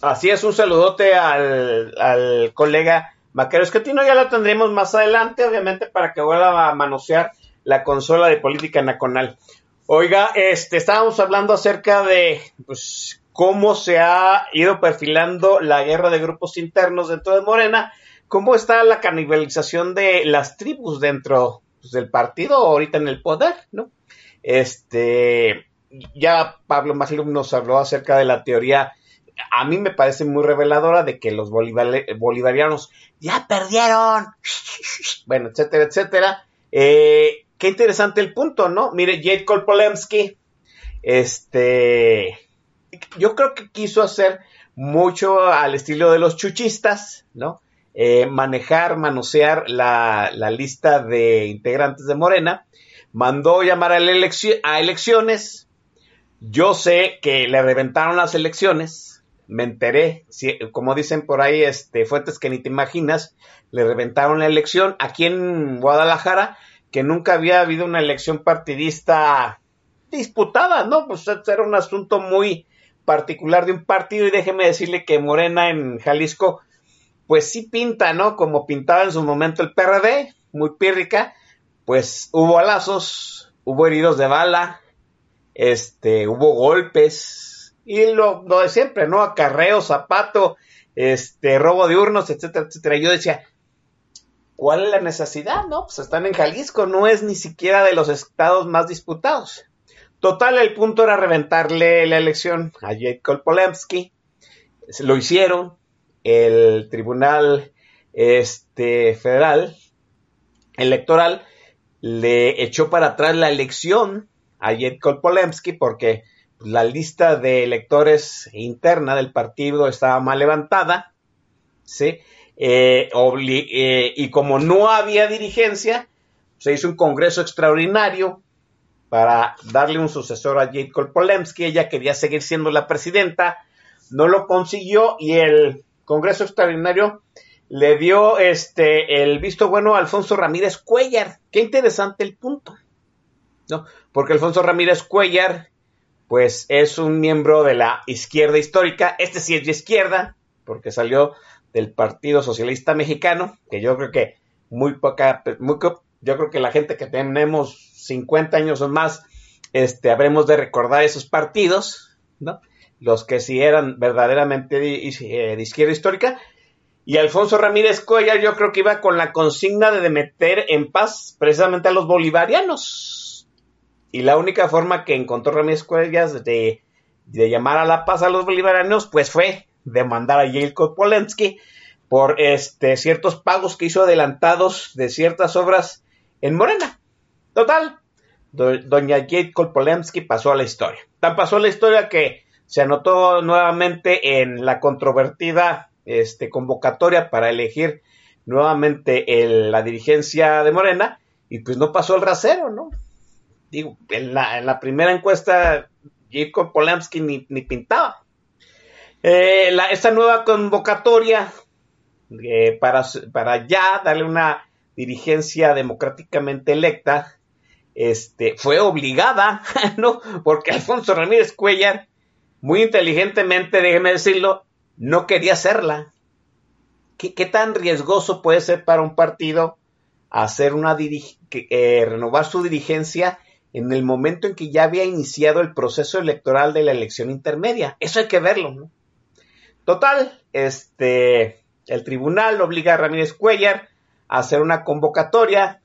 Así es, un saludote al, al colega Macario Escatino. Ya lo tendremos más adelante, obviamente, para que vuelva a manosear la consola de política nacional. Oiga, este, estábamos hablando acerca de pues, cómo se ha ido perfilando la guerra de grupos internos dentro de Morena, cómo está la canibalización de las tribus dentro pues, del partido ahorita en el poder, ¿no? Este, ya Pablo Maslum nos habló acerca de la teoría, a mí me parece muy reveladora de que los bolivarianos ya perdieron, bueno, etcétera, etcétera. Eh, qué interesante el punto, ¿no? Mire, Jade Kolpolemsky, este, yo creo que quiso hacer mucho al estilo de los chuchistas, ¿no? Eh, manejar, manosear la, la, lista de integrantes de Morena, mandó llamar a, a elecciones, yo sé que le reventaron las elecciones, me enteré, como dicen por ahí este, fuentes que ni te imaginas, le reventaron la elección aquí en Guadalajara, que nunca había habido una elección partidista disputada, ¿no? Pues era un asunto muy particular de un partido y déjeme decirle que Morena en Jalisco pues sí pinta, ¿no? Como pintaba en su momento el PRD, muy pírrica, pues hubo alazos, hubo heridos de bala, este, hubo golpes, y lo, lo de siempre, ¿no? Acarreo, zapato, este, robo de urnos, etcétera, etcétera. Yo decía, ¿cuál es la necesidad? No, pues están en Jalisco, no es ni siquiera de los estados más disputados. Total, el punto era reventarle la elección a Jacob Polemski. Lo hicieron, el Tribunal este, Federal Electoral le echó para atrás la elección a Jacob Polemski porque la lista de electores interna del partido estaba mal levantada, ¿sí? Eh, eh, y como no había dirigencia, se hizo un congreso extraordinario para darle un sucesor a Jacob Polemski. Ella quería seguir siendo la presidenta, no lo consiguió y el Congreso Extraordinario le dio este el visto bueno a Alfonso Ramírez Cuellar. Qué interesante el punto. ¿no? Porque Alfonso Ramírez Cuellar, pues es un miembro de la izquierda histórica. Este sí es de izquierda, porque salió del Partido Socialista Mexicano, que yo creo que muy poca, muy, yo creo que la gente que tenemos 50 años o más, este, habremos de recordar esos partidos, ¿no? los que sí eran verdaderamente eh, de, izquierda histórica. Y Alfonso Ramírez Cuellar yo creo que iba con la consigna de meter en paz precisamente a los bolivarianos. Y la única forma que encontró Ramírez Cuellar de, de llamar a la paz a los bolivarianos, pues fue demandar a Jelko Polensky por este, ciertos pagos que hizo adelantados de ciertas obras en Morena. Total, doña Jade Kolpolemsky pasó a la historia. Tan pasó a la historia que se anotó nuevamente en la controvertida este, convocatoria para elegir nuevamente la dirigencia de Morena y pues no pasó el rasero, ¿no? Digo, en la, primera encuesta Jacob Polanski ni, pintaba. Eh, esta nueva convocatoria eh, para, para ya darle una dirigencia democráticamente electa este, fue obligada, ¿no? Porque Alfonso Ramírez Cuellar muy inteligentemente, déjeme decirlo, no quería hacerla. ¿Qué, tan riesgoso puede ser para un partido hacer una eh, renovar su dirigencia en el momento en que ya había iniciado el proceso electoral de la elección intermedia? Eso hay que verlo, ¿no? Total, este, el tribunal obliga a Ramírez Cuellar a hacer una convocatoria.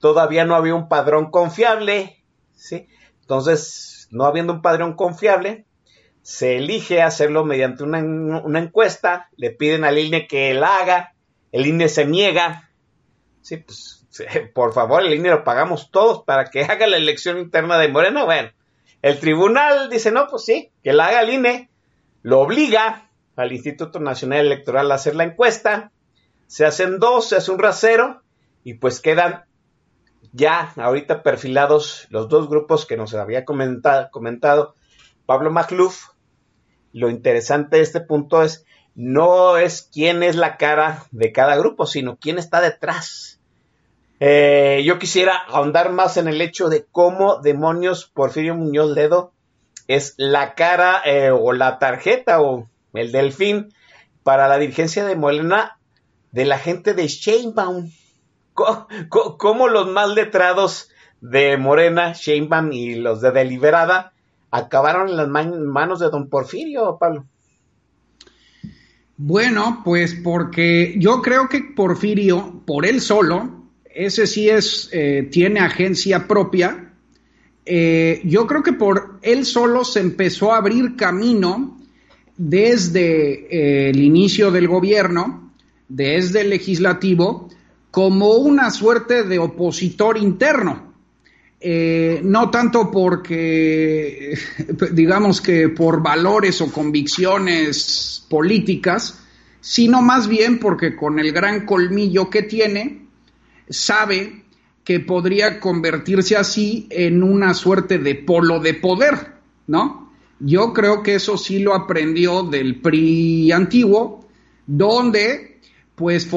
Todavía no había un padrón confiable, ¿sí? Entonces, no habiendo un padrón confiable, se elige hacerlo mediante una, encuesta, le piden al INE que la haga, el INE se niega, sí, pues por favor, el INE lo pagamos todos para que haga la elección interna de Moreno, bueno, el tribunal dice, no, pues sí, que la haga el INE, lo obliga al Instituto Nacional Electoral hacer la encuesta, se hacen dos, se hace un rasero, y pues quedan ya ahorita perfilados los dos grupos que nos había comentado, comentado Pablo Magluf, lo interesante de este punto es no es quién es la cara de cada grupo, sino quién está detrás. Eh, yo quisiera ahondar más en el hecho de cómo demonios Porfirio Muñoz Ledo es la cara eh, o la tarjeta o el delfín para la dirigencia de Molena de la gente de Sheinbaum. ¿Cómo, los más letrados de Morena, Sheinbaum y los de Deliberada acabaron en las manos de don Porfirio, Pablo. Bueno, pues porque yo creo que Porfirio, por él solo, ese sí es, eh, tiene agencia propia, eh, yo creo que por él solo se empezó a abrir camino desde eh, el inicio del gobierno, desde el legislativo, como una suerte de opositor interno eh, no tanto porque, digamos que por valores o convicciones políticas, sino más bien porque con el gran colmillo que tiene, sabe que podría convertirse así en una suerte de polo de poder, ¿no? Yo creo que eso sí lo aprendió del PRI antiguo, donde pues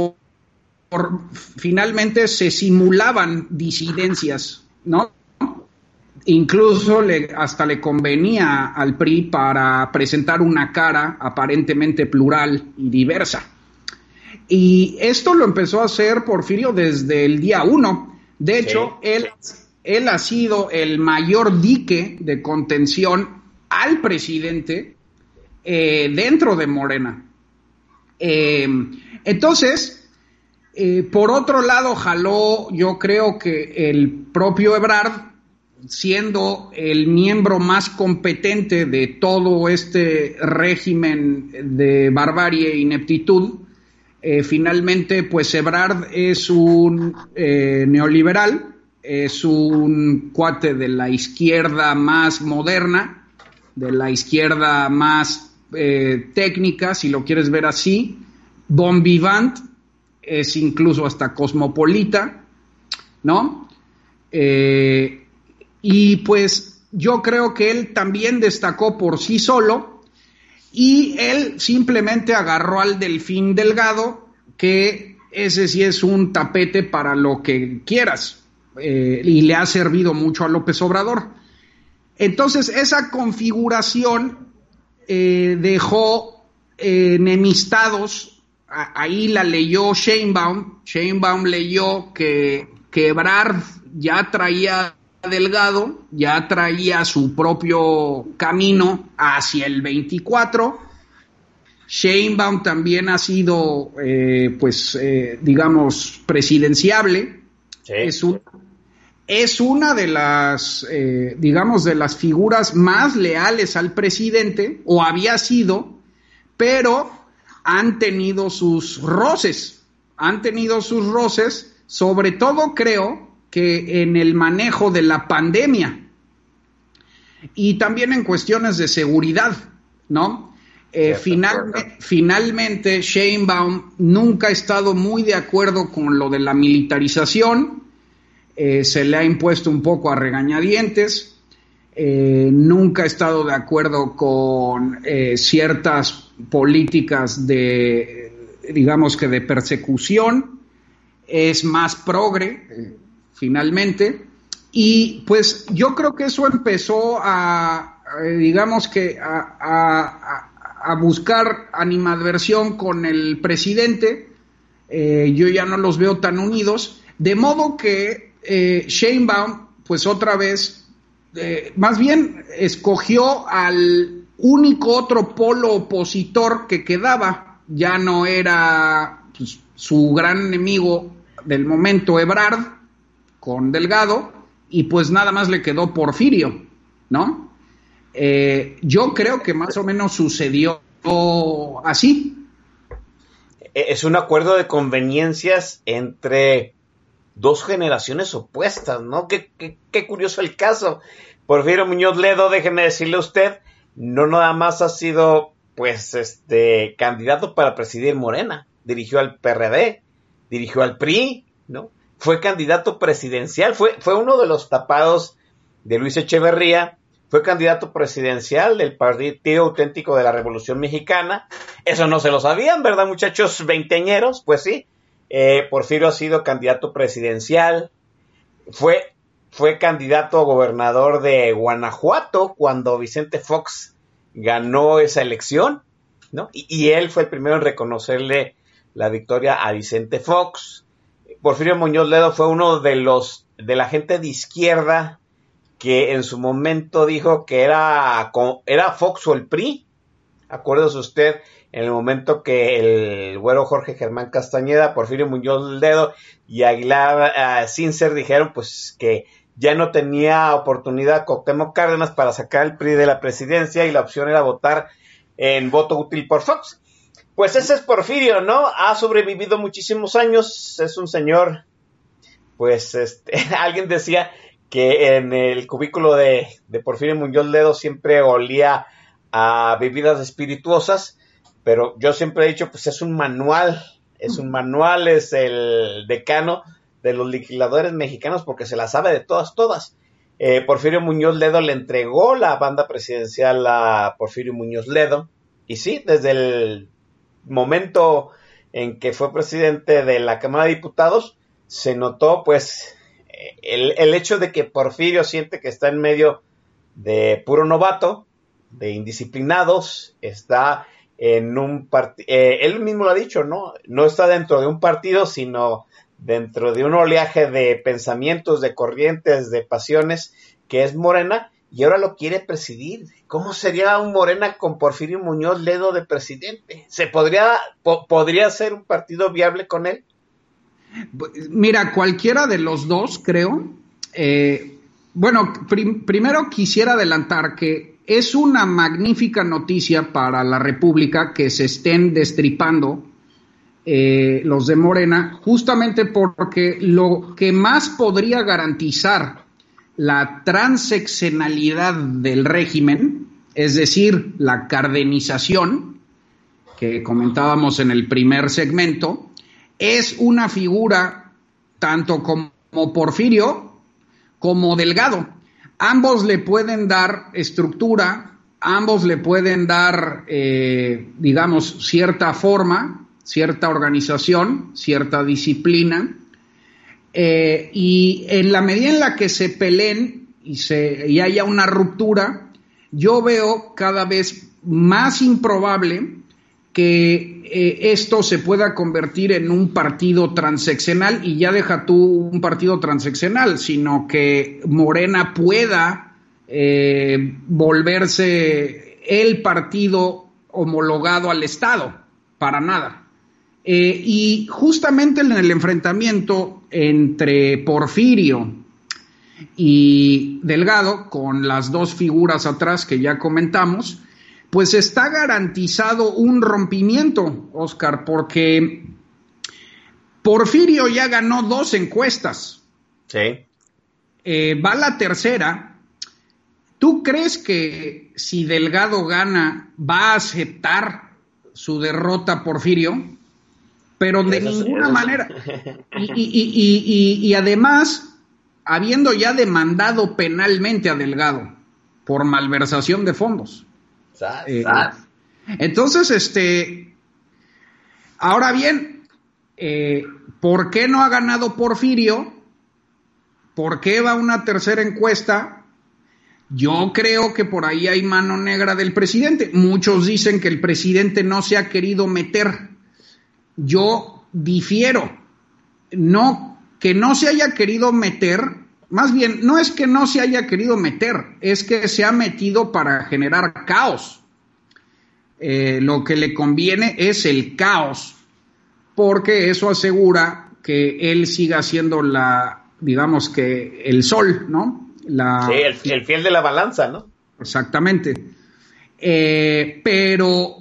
finalmente se simulaban disidencias, ¿no? Incluso le, hasta le convenía al PRI para presentar una cara aparentemente plural y diversa. Y esto lo empezó a hacer Porfirio desde el día uno. De hecho, él, él ha sido el mayor dique de contención al presidente eh, dentro de Morena. Eh, entonces, eh, por otro lado, jaló, yo creo que el propio Ebrard, siendo el miembro más competente de todo este régimen de barbarie e ineptitud, finalmente, pues Ebrard es un neoliberal, es un cuate de la izquierda más moderna, de la izquierda más técnica, si lo quieres ver así, bon vivant, es incluso hasta cosmopolita, ¿no? Eh, y pues yo creo que él también destacó por sí solo y él simplemente agarró al delfín delgado, que ese sí es un tapete para lo que quieras, eh, y le ha servido mucho a López Obrador. Entonces, esa configuración eh, dejó enemistados ahí la leyó Sheinbaum. Sheinbaum leyó que, Quebrar ya traía Delgado, ya traía su propio camino hacia el 24. Sheinbaum también ha sido, eh, pues, eh, digamos, presidenciable. Es, es una de las, eh, digamos, de las figuras más leales al presidente, o había sido, pero han tenido sus roces, han tenido sus roces, sobre todo creo que en el manejo de la pandemia y también en cuestiones de seguridad, ¿no? Eh, finalmente, Sheinbaum nunca ha estado muy de acuerdo con lo de la militarización, eh, se le ha impuesto un poco a regañadientes, eh, nunca ha estado de acuerdo con ciertas políticas de, digamos que de persecución, es más progre, eh, finalmente, y pues yo creo que eso empezó a, digamos que a, buscar animadversión con el presidente, eh, yo ya no los veo tan unidos, de modo que eh, Sheinbaum, pues otra vez, eh, más bien escogió al único otro polo opositor que quedaba ya no era pues, su gran enemigo del momento, Ebrard, con Delgado, y pues nada más le quedó Porfirio, ¿no? Eh, yo creo que más o menos sucedió así. Es un acuerdo de conveniencias entre dos generaciones opuestas, ¿no? Qué, qué, qué curioso el caso. Porfirio Muñoz Ledo, déjeme decirle a usted, no nada más ha sido, pues, este, candidato para presidir Morena, dirigió al PRD, dirigió al PRI, ¿no? Fue candidato presidencial, fue, fue uno de los tapados de Luis Echeverría, fue candidato presidencial del Partido Auténtico de la Revolución Mexicana. Eso no se lo sabían, ¿verdad, muchachos veinteñeros? Pues sí. Eh, Porfirio ha sido candidato presidencial. Fue fue candidato a gobernador de Guanajuato cuando Vicente Fox ganó esa elección, ¿no? Y, él fue el primero en reconocerle la victoria a Vicente Fox. Porfirio Muñoz Ledo fue uno de los de la gente de izquierda que en su momento dijo que era, era Fox o el PRI. Acuérdese usted en el momento que el güero Jorge Germán Castañeda, Porfirio Muñoz Ledo y Aguilar uh, dijeron pues que ya no tenía oportunidad Cuauhtémoc Cárdenas para sacar el PRI de la presidencia y la opción era votar en voto útil por Fox. Pues ese es Porfirio, ¿no? Ha sobrevivido muchísimos años, es un señor, pues este, alguien decía que en el cubículo de, de Porfirio Muñoz Ledo siempre olía a bebidas espirituosas, pero yo siempre he dicho, pues es un manual, es un manual, es el decano de los legisladores mexicanos porque se la sabe de todas, todas. Eh, Porfirio Muñoz Ledo le entregó la banda presidencial a Porfirio Muñoz Ledo, y sí, desde el momento en que fue presidente de la Cámara de Diputados, se notó pues el, el, hecho de que Porfirio siente que está en medio de puro novato, de indisciplinados, está en un partido, eh, él mismo lo ha dicho, ¿no? No está dentro de un partido, sino dentro de un oleaje de pensamientos, de corrientes, de pasiones, que es Morena, y ahora lo quiere presidir. ¿Cómo sería un Morena con Porfirio Muñoz Ledo de presidente? ¿Se podría, po podría ser un partido viable con él? Mira, cualquiera de los dos, creo. Eh, bueno, prim primero quisiera adelantar que es una magnífica noticia para la República que se estén destripando eh, los de Morena, justamente porque lo que más podría garantizar la transeccionalidad del régimen, es decir, la cardenización, que comentábamos en el primer segmento, es una figura tanto como Porfirio como Delgado. Ambos le pueden dar estructura, ambos le pueden dar, eh, digamos, cierta forma, cierta organización, cierta disciplina, eh, y en la medida en la que se peleen y, se, y haya una ruptura, yo veo cada vez más improbable que eh, esto se pueda convertir en un partido transeccional y ya deja tú un partido transeccional, sino que Morena pueda eh, volverse el partido homologado al Estado, para nada. Eh, y justamente en el enfrentamiento entre Porfirio y Delgado, con las dos figuras atrás que ya comentamos, pues está garantizado un rompimiento, Oscar, porque Porfirio ya ganó dos encuestas. Sí. Eh, va la tercera. ¿Tú crees que si Delgado gana, va a aceptar su derrota Porfirio? Pero de eso ninguna manera. Y, y, y, y, además, habiendo ya demandado penalmente a Delgado por malversación de fondos. Eh, entonces, este, ahora bien, eh, ¿por qué no ha ganado Porfirio? ¿Por qué va una tercera encuesta? Yo creo que por ahí hay mano negra del presidente. Muchos dicen que el presidente no se ha querido meter. Yo difiero. No, que no se haya querido meter, más bien, no es que no se haya querido meter, es que se ha metido para generar caos. Eh, lo que le conviene es el caos, porque eso asegura que él siga siendo la, digamos que el sol, ¿no? La, sí, el, el fiel de la balanza, ¿no? Exactamente. Eh, pero,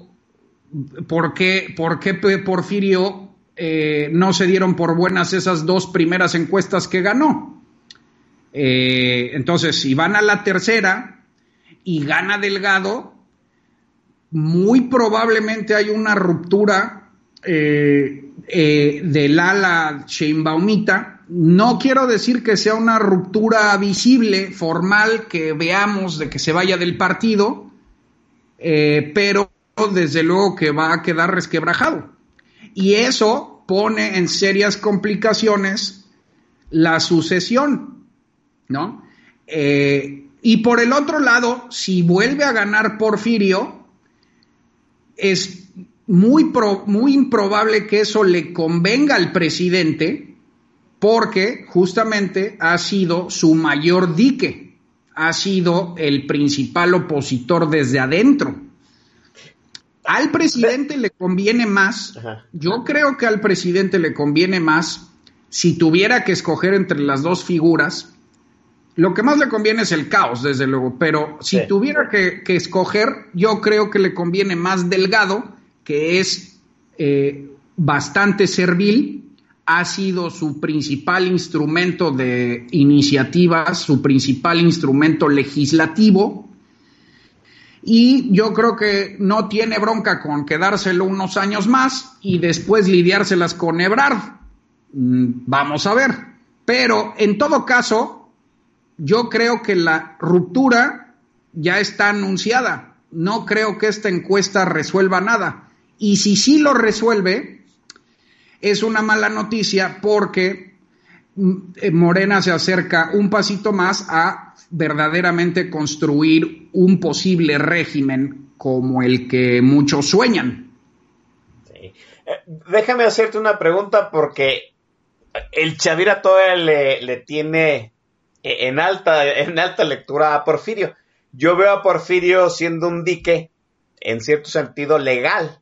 ¿por qué, por qué Porfirio eh, no se dieron por buenas esas dos primeras encuestas que ganó? Eh, entonces, si van a la tercera y gana Delgado, muy probablemente hay una ruptura eh, eh, del ala Sheinbaumita. No quiero decir que sea una ruptura visible, formal, que veamos de que se vaya del partido, eh, pero desde luego que va a quedar resquebrajado. Y eso pone en serias complicaciones la sucesión, ¿no? Eh, y por el otro lado, si vuelve a ganar Porfirio, es muy, pro, muy improbable que eso le convenga al presidente porque justamente ha sido su mayor dique, ha sido el principal opositor desde adentro. Al presidente le conviene más, yo creo que al presidente le conviene más, si tuviera que escoger entre las dos figuras, lo que más le conviene es el caos, desde luego, pero si sí. tuviera que, que, escoger, yo creo que le conviene más Delgado, que es eh, bastante servil, ha sido su principal instrumento de iniciativas, su principal instrumento legislativo. Y yo creo que no tiene bronca con quedárselo unos años más y después lidiárselas con Ebrard. Mm, Vamos a ver. Pero en todo caso, yo creo que la ruptura ya está anunciada. No creo que esta encuesta resuelva nada. Y si sí lo resuelve, es una mala noticia porque mm, eh, Morena se acerca un pasito más a verdaderamente construir un posible régimen como el que muchos sueñan. Eh, déjame hacerte una pregunta porque el Chavira todavía le, tiene en alta, en alta lectura a Porfirio. Yo veo a Porfirio siendo un dique, en cierto sentido, legal.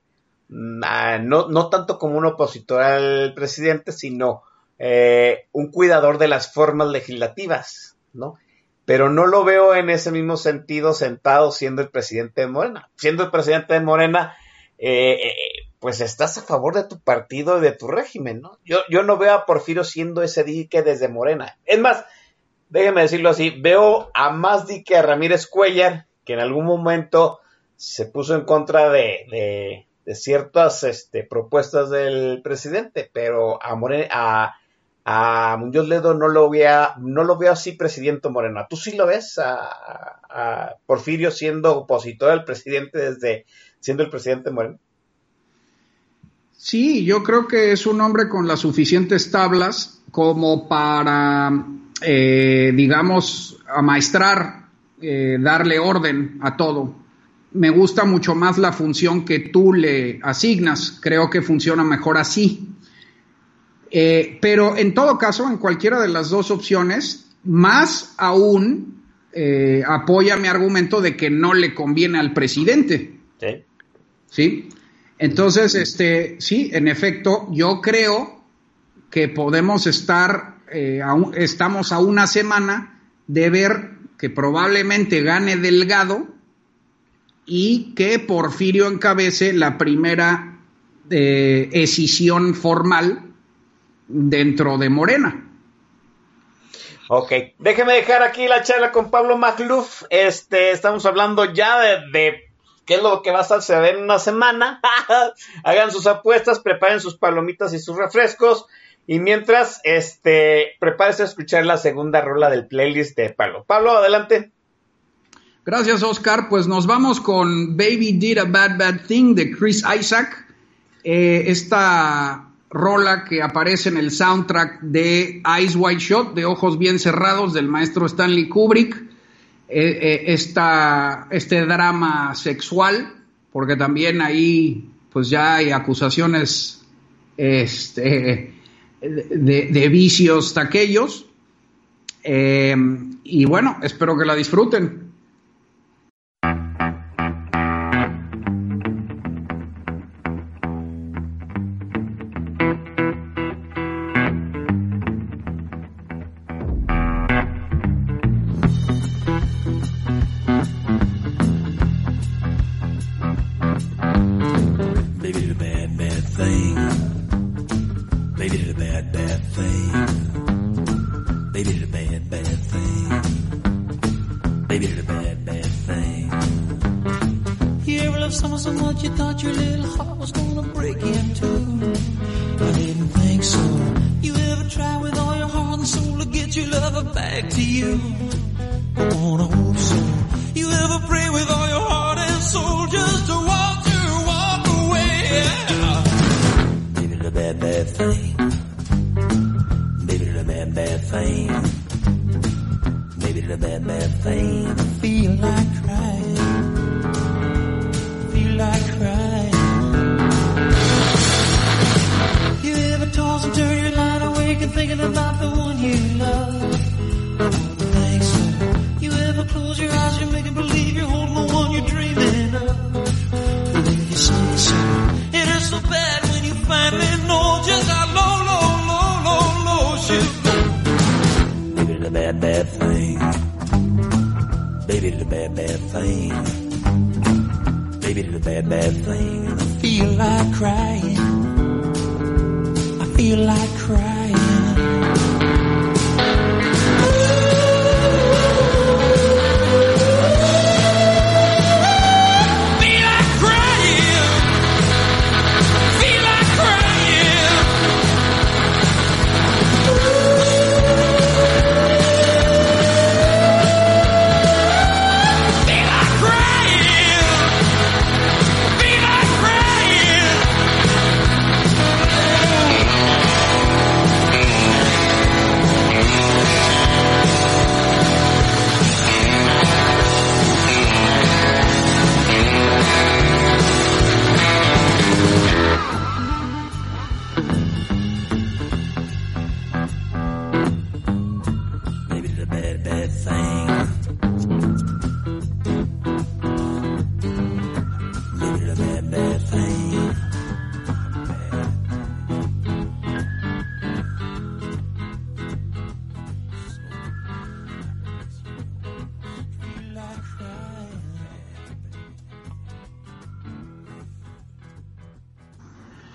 Mm, ah, No, no tanto como un opositor al presidente, sino eh, un cuidador de las formas legislativas, ¿no? Pero no lo veo en ese mismo sentido sentado siendo el presidente de Morena. Siendo el presidente de Morena, eh, eh, pues estás a favor de tu partido y de tu régimen, ¿no? Yo, yo no veo a Porfirio siendo ese dique desde Morena. Es más, déjeme decirlo así, veo a más dique a Ramírez Cuellar, que en algún momento se puso en contra de, de, ciertas este, propuestas del presidente, pero a, Morena, a, a Muñoz Ledo no lo, vea, no lo veo así presidente Morena. ¿Tú sí lo ves a, a Porfirio siendo opositor al presidente desde siendo el presidente Morena? Sí, yo creo que es un hombre con las suficientes tablas como para, eh, digamos, amaestrar, eh, darle orden a todo. Me gusta mucho más la función que tú le asignas. Creo que funciona mejor así. Eh, pero en todo caso, en cualquiera de las dos opciones, más aún apoya mi argumento de que no le conviene al presidente. Sí. ¿Sí? Entonces, este, sí, en efecto, yo creo que podemos estar, eh, estamos a una semana de ver que probablemente gane Delgado y que Porfirio encabece la primera eh, escisión formal dentro de Morena. Ok, déjeme dejar aquí la charla con Pablo Magluf. Este, estamos hablando ya de, de qué es lo que va a suceder en una semana. Hagan sus apuestas, preparen sus palomitas y sus refrescos. Y mientras, este, prepárese a escuchar la segunda rola del playlist de Pablo. Pablo, adelante. Gracias, Oscar. Pues nos vamos con Baby Did a Bad Bad Thing de Chris Isaac. Eh, esta rola que aparece en el soundtrack de Eyes Wide Shot, de Ojos Bien Cerrados, del maestro Stanley Kubrick. Eh, eh, esta, este drama sexual, porque también ahí pues ya hay acusaciones este, de, vicios taquellos. Eh, y bueno, espero que la disfruten.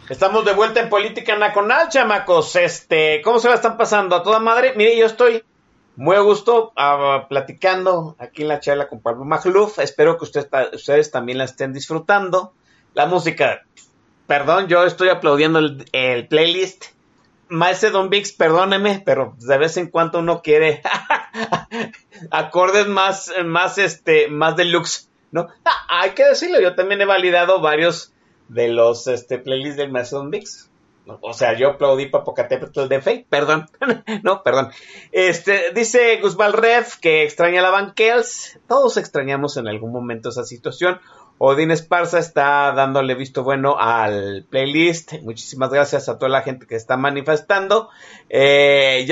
Estamos de vuelta en Política Nacional, chamacos. Este, ¿cómo se la están pasando? A toda madre. Mire, yo estoy muy a gusto ah, platicando aquí en la charla con Pablo Magluf. Espero que usted- ustedes también la estén disfrutando. La música, perdón, yo estoy aplaudiendo el, el playlist. Maese Don Vix, perdóneme, pero de vez en cuando uno quiere acordes más, más, este, más deluxe, ¿no? Ah, hay que decirlo, yo también he validado varios de los este, playlists del Vix. ¿no? O sea, yo aplaudí Popocatépetl de Fey, perdón, no, perdón. Este, dice Guzmán Ref que extraña la Banquels. Todos extrañamos en algún momento esa situación. Odín Esparza está dándole visto bueno al playlist. Muchísimas gracias a toda la gente que está manifestando. Eh,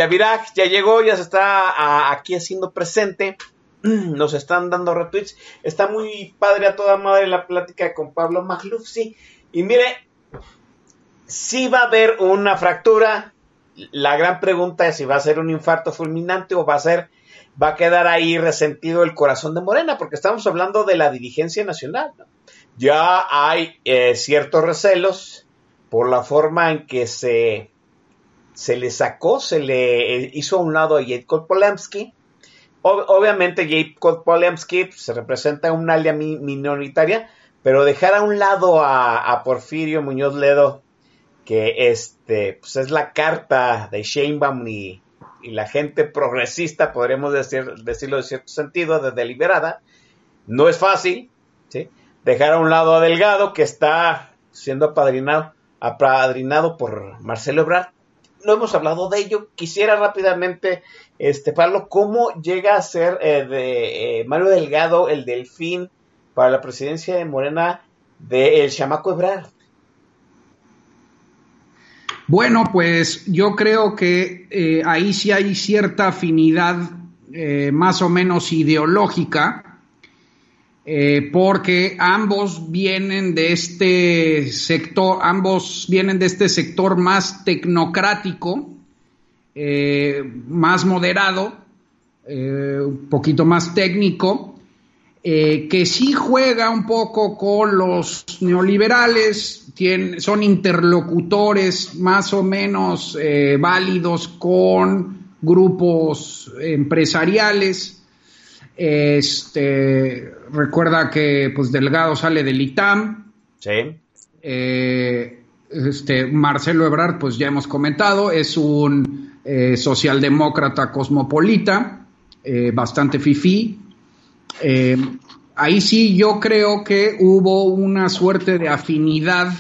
ya llegó, ya se está a- aquí haciendo presente. Nos están dando retweets. Está muy padre a toda madre la plática con Pablo Magluf, sí. Y mire, si va a haber una fractura. La gran pregunta es si va a ser un infarto fulminante o va a ser, va a quedar ahí resentido el corazón de Morena, porque estamos hablando de la dirigencia nacional. Ya hay eh, ciertos recelos por la forma en que se, se le sacó, se le eh, hizo a un lado a Jacob Polemski. Ob- obviamente Jacob Polemski pues, se representa un alia mi- minoritaria, pero dejar a un lado a, a Porfirio Muñoz Ledo que este pues es la carta de Sheinbaum y, y la gente progresista, podríamos decir, decirlo de cierto sentido, de deliberada, no es fácil, ¿sí? Dejar a un lado a Delgado, que está siendo apadrinado, apadrinado por Marcelo Ebrard. No hemos hablado de ello. Quisiera rápidamente, este, Pablo, ¿cómo llega a ser eh, de eh, Mario Delgado el delfín para la presidencia de Morena de El Chamaco Ebrard? Bueno, pues yo creo que eh, ahí sí hay cierta afinidad más o menos ideológica, eh, porque ambos vienen de este sector, ambos vienen de este sector más tecnocrático, eh, más moderado, eh, un poquito más técnico, que sí juega un poco con los neoliberales, son interlocutores más o menos válidos con grupos empresariales. Este, recuerda que pues Delgado sale del ITAM, Sí. eh, este, Marcelo Ebrard, pues ya hemos comentado, es un eh, socialdemócrata cosmopolita, eh, bastante fifí. Ahí sí yo creo que hubo una suerte de afinidad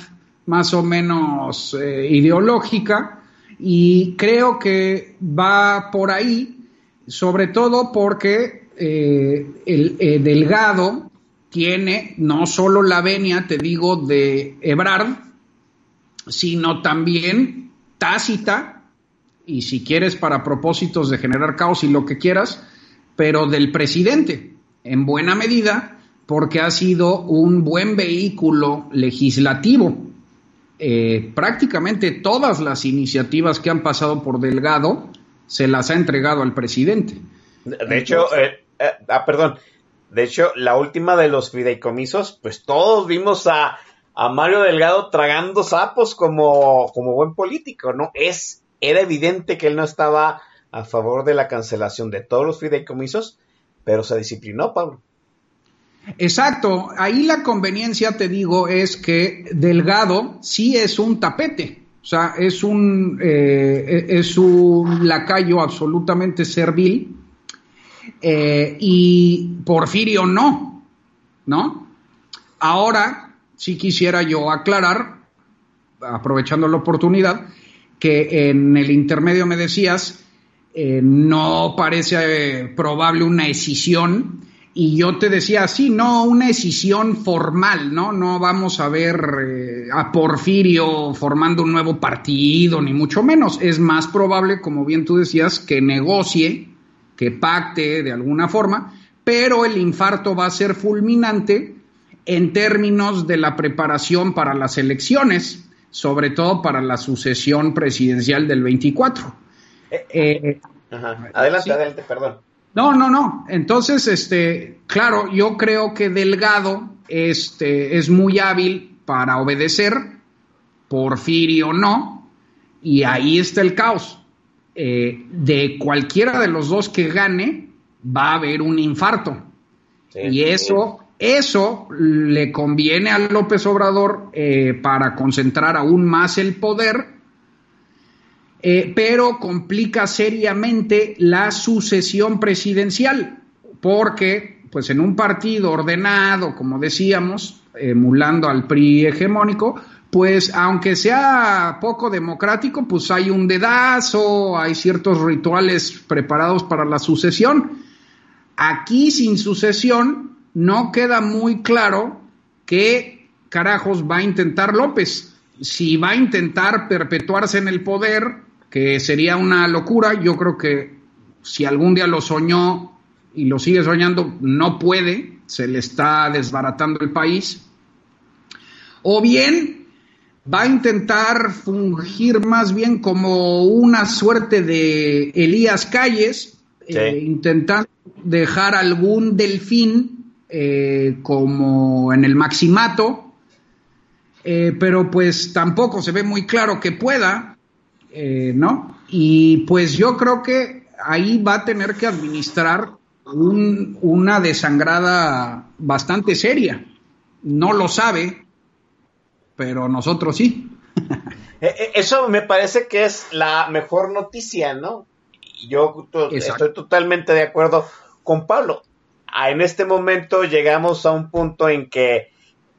más o menos ideológica y creo que va por ahí, sobre todo porque eh, el eh, Delgado tiene no solo la venia, te digo, de Ebrard, sino también tácita, y si quieres para propósitos de generar caos y lo que quieras, pero del presidente, en buena medida, porque ha sido un buen vehículo legislativo. Eh, prácticamente todas las iniciativas que han pasado por Delgado se las ha entregado al presidente. De hecho, eh, ah, perdón. De hecho, la última de los fideicomisos, pues todos vimos a, Mario Delgado tragando sapos como, buen político, ¿no? Es, era evidente que él no estaba a favor de la cancelación de todos los fideicomisos, pero se disciplinó, Pablo. Exacto, ahí la conveniencia, te digo, es que Delgado sí es un tapete, o sea, es un, eh, es un lacayo absolutamente servil, eh, y Porfirio no, ¿no? Ahora, sí quisiera yo aclarar, aprovechando la oportunidad, que en el intermedio me decías, eh, no parece probable una escisión, y yo te decía, sí, no una escisión formal, ¿no? No vamos a ver eh, a Porfirio formando un nuevo partido, ni mucho menos. Es más probable, como bien tú decías, que negocie, que pacte de alguna forma, pero el infarto va a ser fulminante en términos de la preparación para las elecciones, sobre todo para la sucesión presidencial del 24. Eh, Ajá. Adelante, adelante, perdón. No, no, no. Entonces, este, claro, yo creo que Delgado este, es muy hábil para obedecer, Porfirio no, y ahí está el caos. Eh, de cualquiera de los dos que gane, va a haber un infarto. Sí, y eso, sí. eso le conviene a López Obrador eh, para concentrar aún más el poder eh, pero complica seriamente la sucesión presidencial, porque pues en un partido ordenado, como decíamos, emulando al PRI hegemónico, pues aunque sea poco democrático, pues hay un dedazo, hay ciertos rituales preparados para la sucesión. Aquí sin sucesión no queda muy claro qué carajos va a intentar López. Si va a intentar perpetuarse en el poder, que sería una locura. Yo creo que si algún día lo soñó y lo sigue soñando, no puede, se le está desbaratando el país. O bien va a intentar fungir más bien como una suerte de Elías Calles, sí. eh, intentando dejar algún delfín eh, como en el maximato, eh, pero pues tampoco se ve muy claro que pueda, eh, ¿no? Y pues yo creo que ahí va a tener que administrar un, una desangrada bastante seria. No lo sabe, pero nosotros sí. Eso me parece que es la mejor noticia, ¿no? Yo Exacto. estoy totalmente de acuerdo con Pablo. En este momento llegamos a un punto en que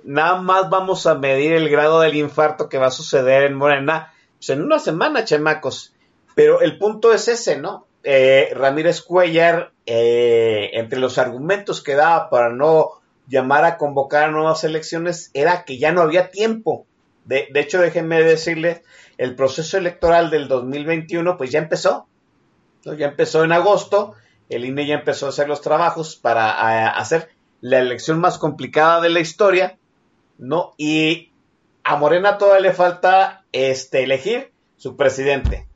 nada más vamos a medir el grado del infarto que va a suceder en Morena pues en una semana, chamacos. Pero el punto es ese, ¿no? Eh, Ramírez Cuellar, eh, entre los argumentos que daba para no llamar a convocar a nuevas elecciones, era que ya no había tiempo. De, de hecho, déjenme decirles, el proceso electoral del 2021, pues ya empezó. ¿no? Ya empezó en agosto, el INE ya empezó a hacer los trabajos para hacer la elección más complicada de la historia, ¿no? Y a Morena todavía le falta este, elegir su presidente,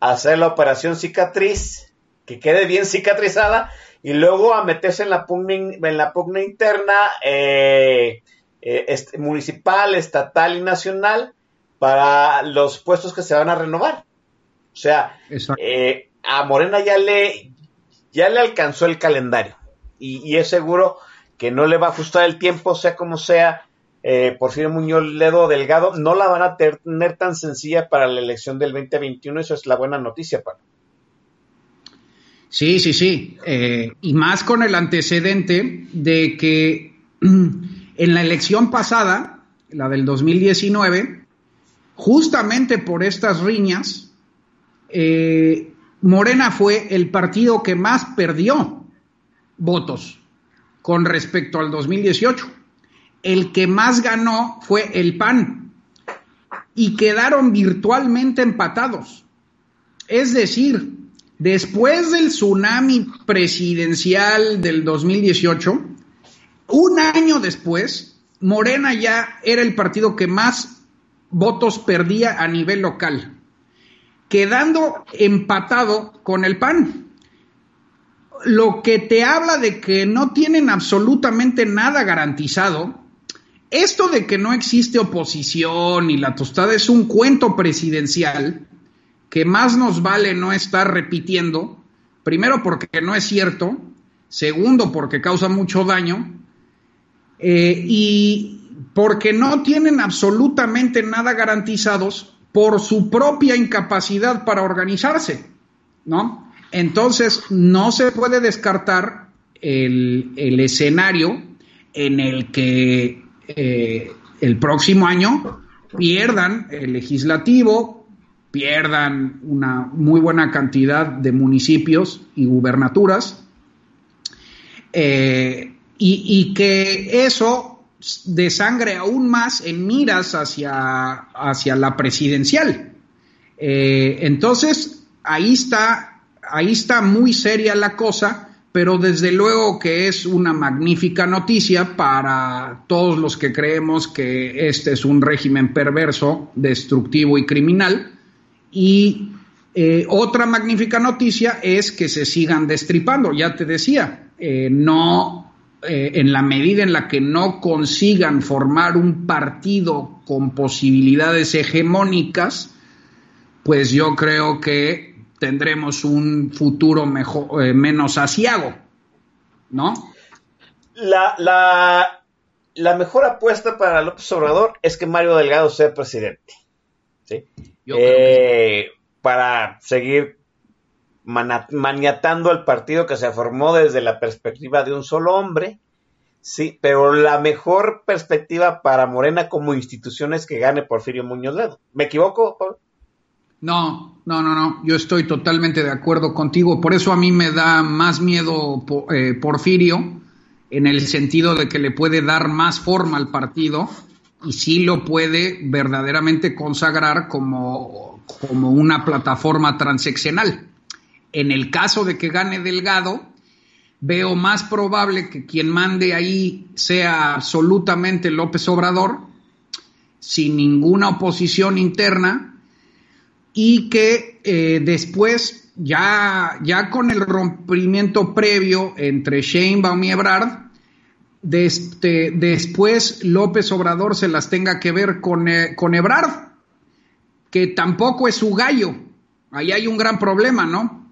hacer la operación cicatriz, que quede bien cicatrizada, y luego a meterse en la pugna, en la pugna interna eh, eh, municipal, estatal y nacional para los puestos que se van a renovar. O sea, eh, a Morena ya le, ya le alcanzó el calendario y, y es seguro que no le va a ajustar el tiempo, sea como sea, eh, Porfirio Muñoz Ledo Delgado, no la van a tener tan sencilla para la elección del 2021. Eso es la buena noticia, para. Sí, sí, sí. Eh, y más con el antecedente de que en la elección pasada, la del 2019, justamente por estas riñas, eh, Morena fue el partido que más perdió votos con respecto al 2018 el que más ganó fue el PAN y quedaron virtualmente empatados. Es decir, después del tsunami presidencial del 2018, un año después, Morena ya era el partido que más votos perdía a nivel local, quedando empatado con el PAN. Lo que te habla de que no tienen absolutamente nada garantizado esto de que no existe oposición y la tostada es un cuento presidencial que más nos vale no estar repitiendo, primero porque no es cierto, segundo porque causa mucho daño eh, y porque no tienen absolutamente nada garantizados por su propia incapacidad para organizarse, ¿no? Entonces, no se puede descartar el, el escenario en el que eh, el próximo año pierdan el legislativo, pierdan una muy buena cantidad de municipios y gubernaturas, eh, y, que eso desangre aún más en miras hacia, hacia la presidencial. Eh, entonces, ahí está, ahí está muy seria la cosa pero desde luego que es una magnífica noticia para todos los que creemos que este es un régimen perverso, destructivo y criminal. Y eh, otra magnífica noticia es que se sigan destripando, ya te decía, eh, no eh, en la medida en la que no consigan formar un partido con posibilidades hegemónicas, pues yo creo que tendremos un futuro mejor, menos asiago, ¿no? La, la, la, mejor apuesta para López Obrador es que Mario Delgado sea presidente. ¿sí? Eh, para seguir maniatando al partido que se formó desde la perspectiva de un solo hombre. Sí, pero la mejor perspectiva para Morena como institución es que gane Porfirio Muñoz Ledo. ¿Me equivoco, Pablo? No, no, no, no. Yo estoy totalmente de acuerdo contigo. Por eso a mí me da más miedo eh, Porfirio, en el sentido de que le puede dar más forma al partido y sí lo puede verdaderamente consagrar como, como una plataforma transeccional. En el caso de que gane Delgado, veo más probable que quien mande ahí sea absolutamente López Obrador, sin ninguna oposición interna y que eh, después, ya, ya con el rompimiento previo entre Sheinbaum y Ebrard, este, después López Obrador se las tenga que ver con, eh, con Ebrard, que tampoco es su gallo. Ahí hay un gran problema, ¿no?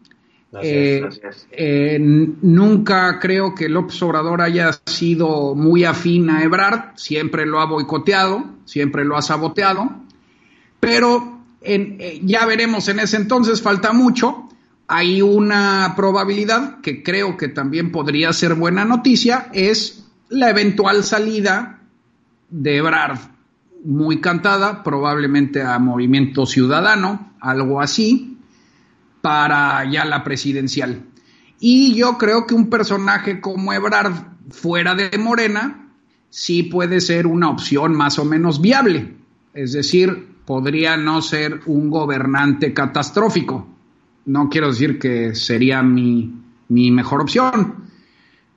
Eh, eh, nunca creo que López Obrador haya sido muy afín a Ebrard, siempre lo ha boicoteado, siempre lo ha saboteado, pero ya veremos en ese entonces, falta mucho. Hay una probabilidad que creo que también podría ser buena noticia, es la eventual salida de Ebrard, muy cantada, probablemente a Movimiento Ciudadano, algo así, para ya la presidencial. Y yo creo que un personaje como Ebrard fuera de Morena sí puede ser una opción más o menos viable. Es decir, podría no ser un gobernante catastrófico. No quiero decir que sería mi, mejor opción,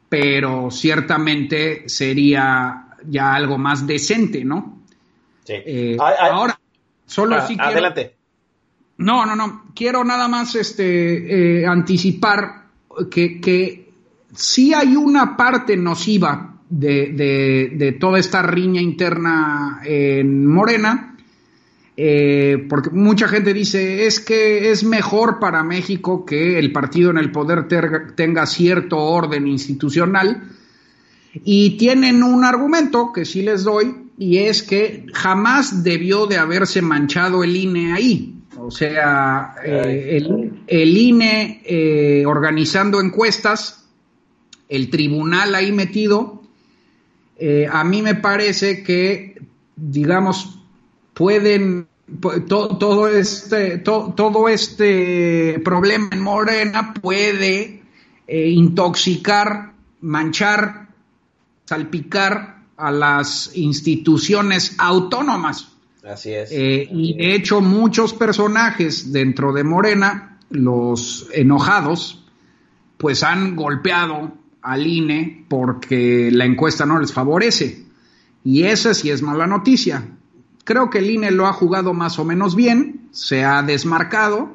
pero ciertamente sería ya algo más decente, ¿no? Sí. Eh, ahora, solo ah, si quiero... Adelante. No, no, no. Quiero nada más este, eh, anticipar que, que sí hay una parte nociva de, de, de toda esta riña interna en Morena, eh, porque mucha gente dice es que es mejor para México que el partido en el poder tenga cierto orden institucional y tienen un argumento que sí les doy y es que jamás debió de haberse manchado el INE ahí. O sea, eh, el, INE eh, organizando encuestas, el tribunal ahí metido, a mí me parece que, digamos, pueden todo, este todo este problema en Morena puede eh, intoxicar, manchar, salpicar a las instituciones autónomas. Así es. Eh, y de hecho muchos personajes dentro de Morena, los enojados, pues han golpeado al INE porque la encuesta no les favorece. Y esa sí es mala noticia. Creo que el INE lo ha jugado más o menos bien, se ha desmarcado,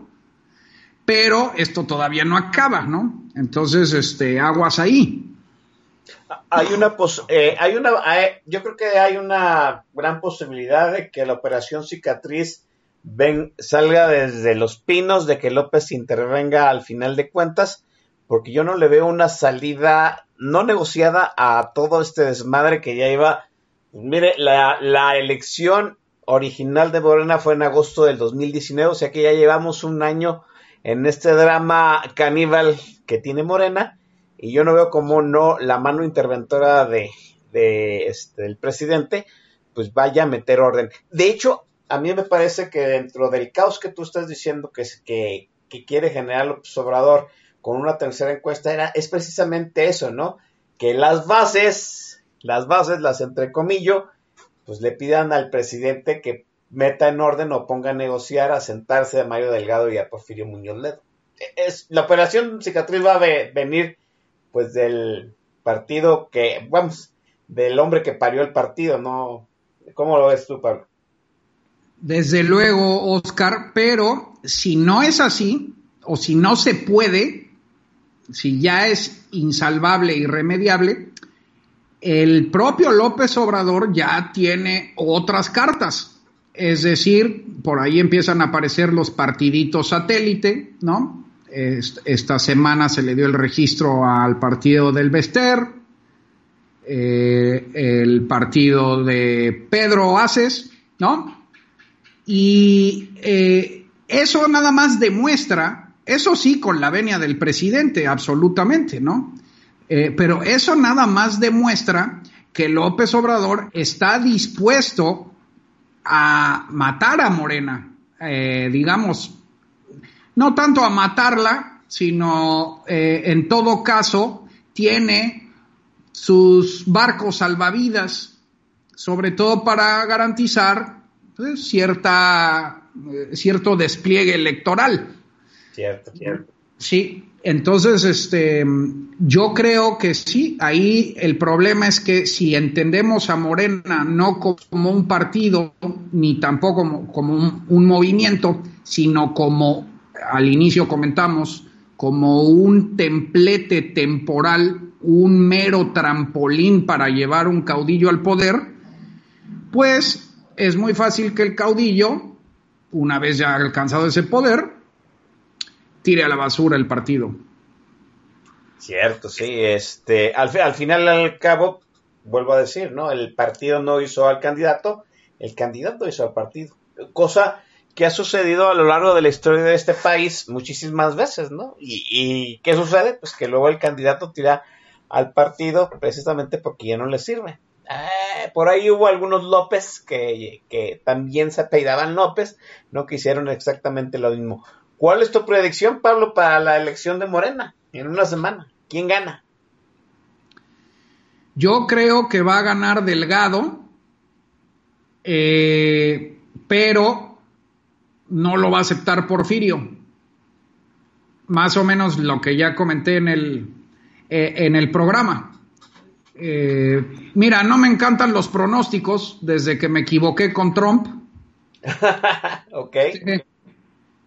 pero esto todavía no acaba, ¿no? Entonces, este, aguas ahí. Hay una, pos eh, hay una, hay- yo creo que hay una gran posibilidad de que la operación cicatriz salga desde los pinos, de que López intervenga al final de cuentas, porque yo no le veo una salida no negociada a todo este desmadre que ya iba. Pues mire, la elección original de Morena fue en agosto del 2019, o sea que ya llevamos un año en este drama caníbal que tiene Morena y yo no veo como no la mano interventora de, este, del presidente pues vaya a meter orden. De hecho, a mí me parece que dentro del caos que tú estás diciendo que quiere generar López Obrador con una tercera encuesta era, es precisamente eso, ¿no? Que las bases, las bases, las entrecomillo, pues le pidan al presidente que meta en orden o ponga a negociar, a sentarse a Mario Delgado y a Porfirio Muñoz Ledo. Es, la operación cicatriz va a ve- venir pues del partido que, vamos, del hombre que parió el partido, ¿no? ¿Cómo lo ves tú, Pablo? Desde luego, Oscar, pero si no es así, o si no se puede, si ya es insalvable, irremediable, el propio López Obrador ya tiene otras cartas. Es decir, por ahí empiezan a aparecer los partiditos satélite, ¿no? Est- Esta semana se le dio el registro al partido del Bester, eh, el partido de Pedro Aces, ¿no? Y eh, eso nada más demuestra, eso sí, con la venia del presidente, absolutamente, ¿no? Eh, pero eso nada más demuestra que López Obrador está dispuesto a matar a Morena, eh, digamos, no tanto a matarla, sino eh, en todo caso tiene sus barcos salvavidas, sobre todo para garantizar pues, cierta, eh, cierto despliegue electoral. Cierto, cierto. Sí, entonces este, yo creo que sí, ahí el problema es que si entendemos a Morena no como un partido, ni tampoco como, como un, un movimiento, sino como al inicio comentamos, como un templete temporal, un mero trampolín para llevar un caudillo al poder, pues es muy fácil que el caudillo, una vez ya alcanzado ese poder, tire a la basura el partido. Cierto, sí. Este, al, fi- al final, al cabo, vuelvo a decir, ¿no? El partido no hizo al candidato, el candidato hizo al partido. Cosa que ha sucedido a lo largo de la historia de este país muchísimas veces, ¿no? Y, y ¿qué sucede? Pues que luego el candidato tira al partido precisamente porque ya no le sirve. Eh, por ahí hubo algunos López que, que también se apellidaban López, no que hicieron exactamente lo mismo. ¿Cuál es tu predicción, Pablo, para la elección de Morena en una semana? ¿Quién gana? Yo creo que va a ganar Delgado, eh, pero no lo va a aceptar Porfirio. Más o menos lo que ya comenté en el, eh, en el programa. Eh, mira, no me encantan los pronósticos desde que me equivoqué con Trump. ok.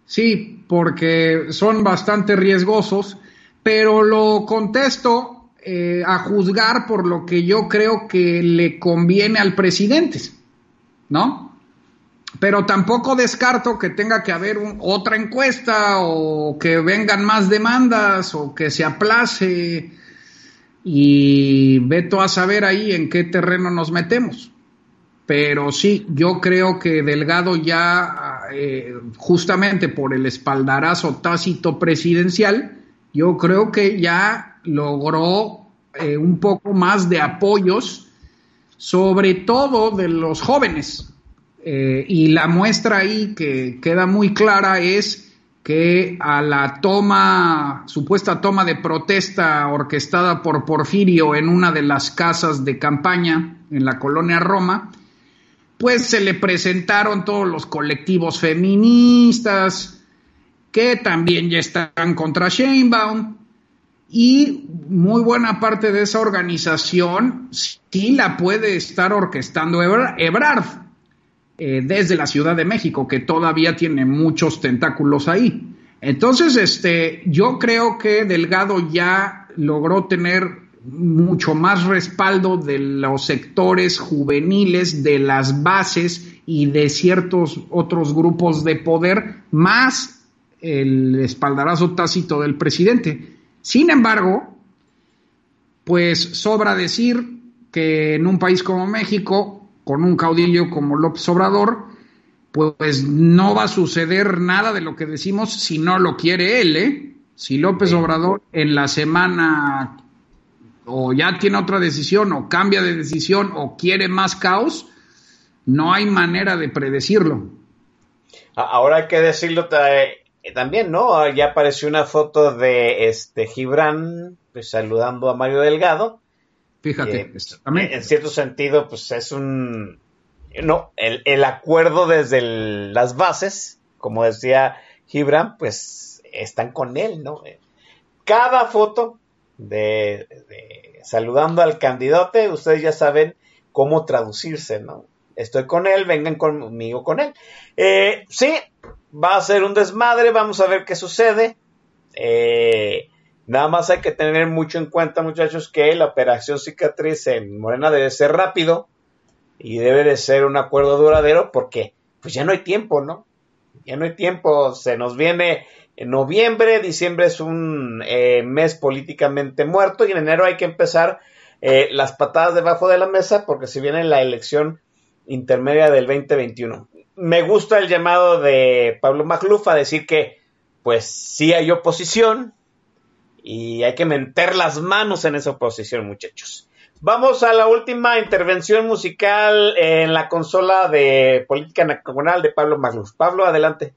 Sí, porque son bastante riesgosos, pero lo contesto eh, a juzgar por lo que yo creo que le conviene al presidente, ¿no? Pero tampoco descarto que tenga que haber otra encuesta o que vengan más demandas o que se aplace y veto a saber ahí en qué terreno nos metemos. Pero sí, yo creo que Delgado ya, eh, justamente por el espaldarazo tácito presidencial, yo creo que ya logró eh, un poco más de apoyos, sobre todo de los jóvenes. Eh, y la muestra ahí que queda muy clara es que a la toma, supuesta toma de protesta orquestada por Porfirio en una de las casas de campaña en la colonia Roma, pues se le presentaron todos los colectivos feministas que también ya están contra Sheinbaum y muy buena parte de esa organización sí la puede estar orquestando Ebra- Ebrard eh, desde la Ciudad de México, que todavía tiene muchos tentáculos ahí. Entonces, este, yo creo que Delgado ya logró tener mucho más respaldo de los sectores juveniles, de las bases y de ciertos otros grupos de poder, más el espaldarazo tácito del presidente. Sin embargo, pues sobra decir que en un país como México, con un caudillo como López Obrador, pues no va a suceder nada de lo que decimos si no lo quiere él, ¿eh? Si López Obrador en la semana o ya tiene otra decisión o cambia de decisión o quiere más caos, no hay manera de predecirlo. Ahora hay que decirlo eh, también, ¿no? Ya apareció una foto de este Gibran pues, saludando a Mario Delgado. Fíjate, eh, en cierto sentido, pues es un no, el, acuerdo desde las bases, como decía Gibran, pues están con él, ¿no? Cada foto de, saludando al candidato, ustedes ya saben cómo traducirse, ¿no? Estoy con él, vengan conmigo con él. Eh, sí, va a ser un desmadre, vamos a ver qué sucede. Eh, nada más hay que tener mucho en cuenta, muchachos, que la operación cicatriz en Morena debe ser rápido y debe de ser un acuerdo duradero porque pues ya no hay tiempo, ¿no? Ya no hay tiempo, se nos viene en noviembre, diciembre es un eh, mes políticamente muerto y en enero hay que empezar eh, las patadas debajo de la mesa porque se viene la elección intermedia del 2021. Me gusta el llamado de Pablo Magluf a decir que pues sí hay oposición y hay que meter las manos en esa oposición, muchachos. Vamos a la última intervención musical en la consola de política nacional de Pablo Magluf. Pablo, adelante.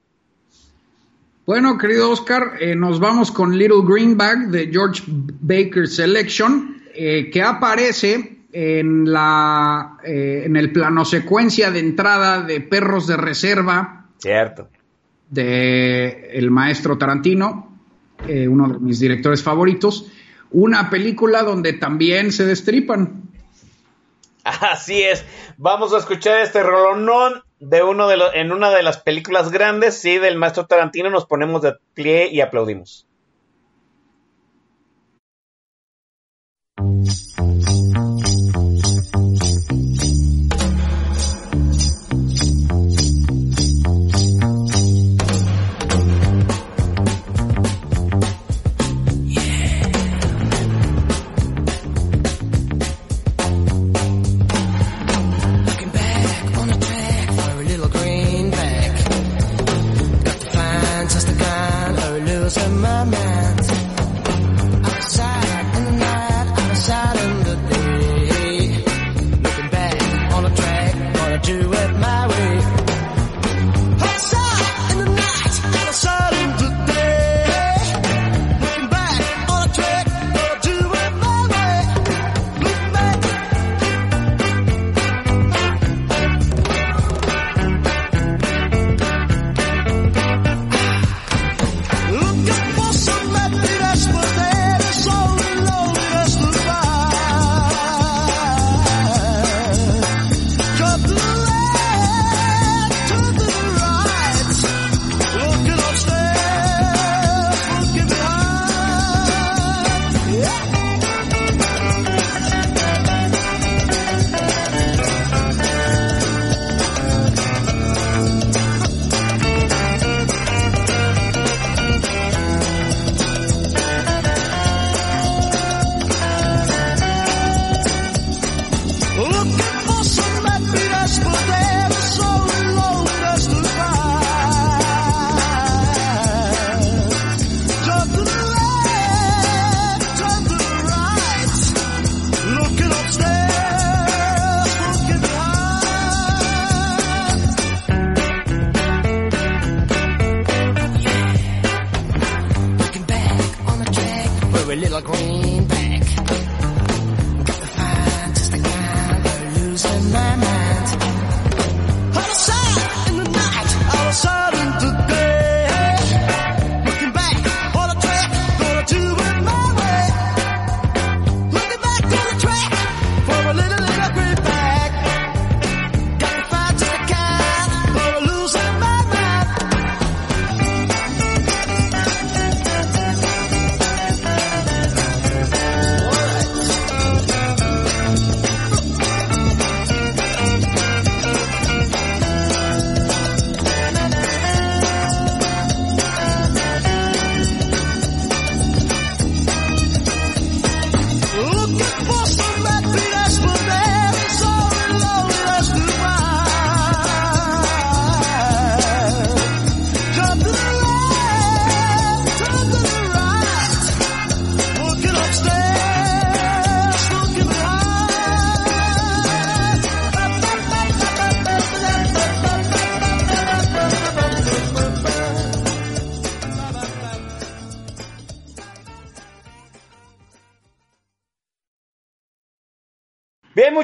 Bueno, querido Oscar, eh, nos vamos con Little Greenback de George Baker Selection, eh, que aparece en, la, eh, en el plano secuencia de entrada de Perros de Reserva. Cierto. De el maestro Tarantino, uno de mis directores favoritos una película donde también se destripan. Así es. Vamos a escuchar este rolonón de uno de los, en una de las películas grandes, sí, del maestro Tarantino. Nos ponemos de pie y aplaudimos.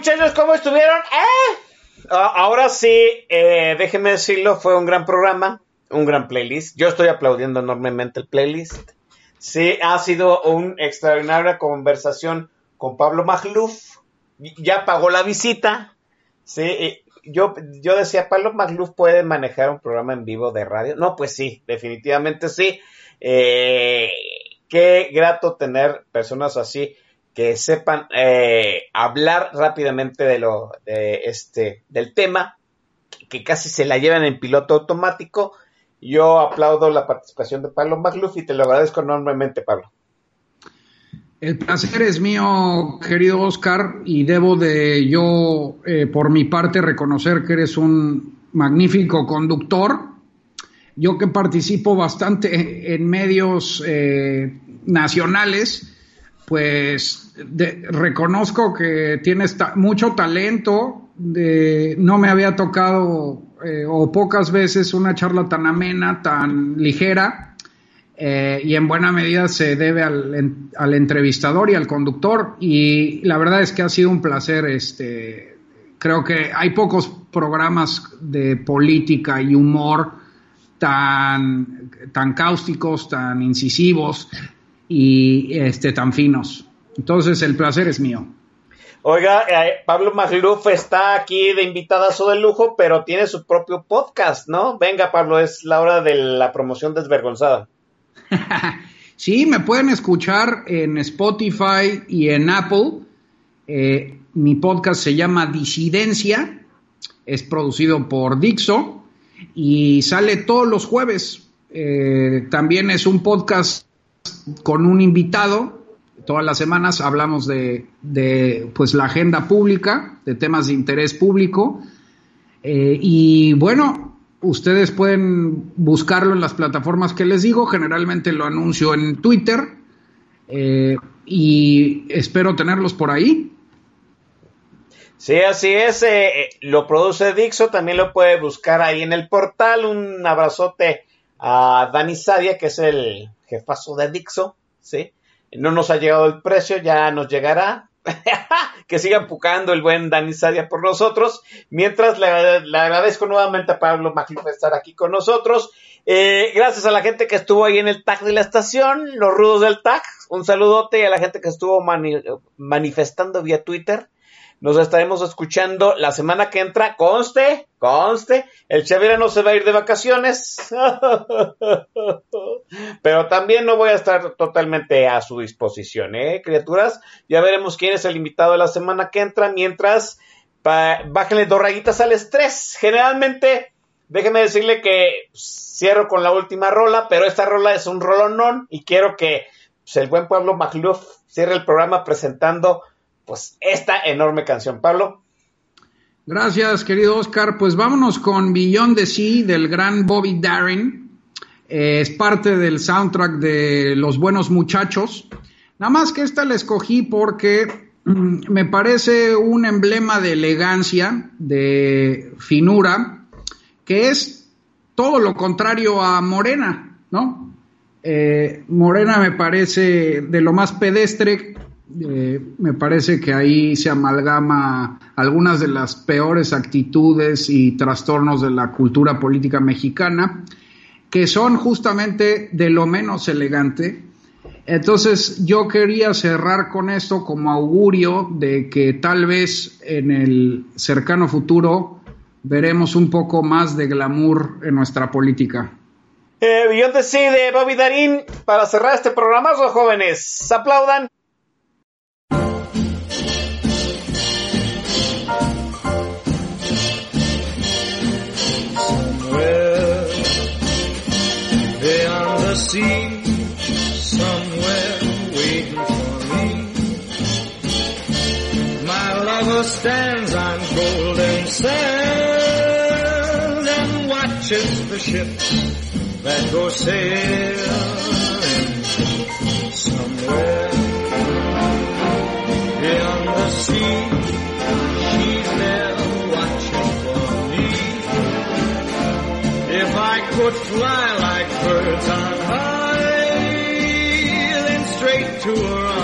Muchachos, ¿cómo estuvieron? ¡Eh! Ah, Ahora sí, eh, déjenme decirlo, fue un gran programa, un gran playlist. Yo estoy aplaudiendo enormemente el playlist. Sí, ha sido una extraordinaria conversación con Pablo Magluf. Ya pagó la visita. Sí, yo, yo decía, Pablo Magluf puede manejar un programa en vivo de radio. No, pues sí, definitivamente sí. Eh, qué grato tener personas así que sepan eh, hablar rápidamente de lo de este del tema que casi se la llevan en piloto automático yo aplaudo la participación de Pablo Magluf y te lo agradezco enormemente Pablo El placer es mío, querido Oscar, y debo de yo, eh, por mi parte, reconocer que eres un magnífico conductor. Yo que participo bastante en medios eh, nacionales, pues reconozco que tienes mucho talento. De, no me había tocado eh, o pocas veces una charla tan amena, tan ligera, eh, y en buena medida se debe al, al entrevistador y al conductor. Y la verdad es que ha sido un placer. Este, creo que hay pocos programas de política y humor tan, tan cáusticos, tan incisivos y este, tan finos. Entonces el placer es mío. Oiga, eh, Pablo Magluf está aquí de invitadazo de lujo, pero tiene su propio podcast, ¿no? Venga, Pablo, es la hora de la promoción desvergonzada. Sí, me pueden escuchar en Spotify y en Apple. Eh, mi podcast se llama Disidencia, es producido por Dixo y sale todos los jueves. Eh, también es un podcast con un invitado. Todas las semanas hablamos de, pues, la agenda pública, de temas de interés público. Eh, y bueno, ustedes pueden buscarlo en las plataformas que les digo. Generalmente lo anuncio en Twitter. eh, y espero tenerlos por ahí. Sí, así es. eh, lo produce Dixo, también lo puede buscar ahí en el portal. Un abrazote a Dani Sadia, que es el jefazo de Dixo. Sí, no nos ha llegado el precio, ya nos llegará. que siga empujando el buen Dani Sadia por nosotros. Mientras le, agradezco nuevamente a Pablo Macluf por estar aquí con nosotros. Eh, gracias a la gente que estuvo ahí en el tag de la estación, los rudos del tag. Un saludote a la gente que estuvo mani- manifestando vía Twitter. Nos estaremos escuchando la semana que entra. Conste, conste. El Chavira no se va a ir de vacaciones. Pero también no voy a estar totalmente a su disposición, ¿eh, criaturas? Ya veremos quién es el invitado de la semana que entra. Mientras, bájenle dos rayitas al estrés. Generalmente, déjeme decirle que cierro con la última rola, pero esta rola es un rolonón y quiero que pues, el buen Pablo Magluf cierre el programa presentando pues esta enorme canción. Pablo. Gracias, querido Oscar. Pues vámonos con Beyond the Sea del gran Bobby Darin. Eh, es parte del soundtrack de Los Buenos Muchachos. Nada más que esta la escogí porque mm, me parece un emblema de elegancia, de finura, que es todo lo contrario a Morena, ¿no? Eh, Morena me parece de lo más pedestre, eh, me parece que ahí se amalgama algunas de las peores actitudes y trastornos de la cultura política mexicana, que son justamente de lo menos elegante. Entonces yo quería cerrar con esto como augurio de que tal vez en el cercano futuro veremos un poco más de glamour en nuestra política. Eh, Beyond the Sea de Bobby Darín para cerrar este programazo, jóvenes. Aplaudan. The ships that go sailing somewhere beyond the sea. She's there watching for me. If I could fly like birds on high, then straight to her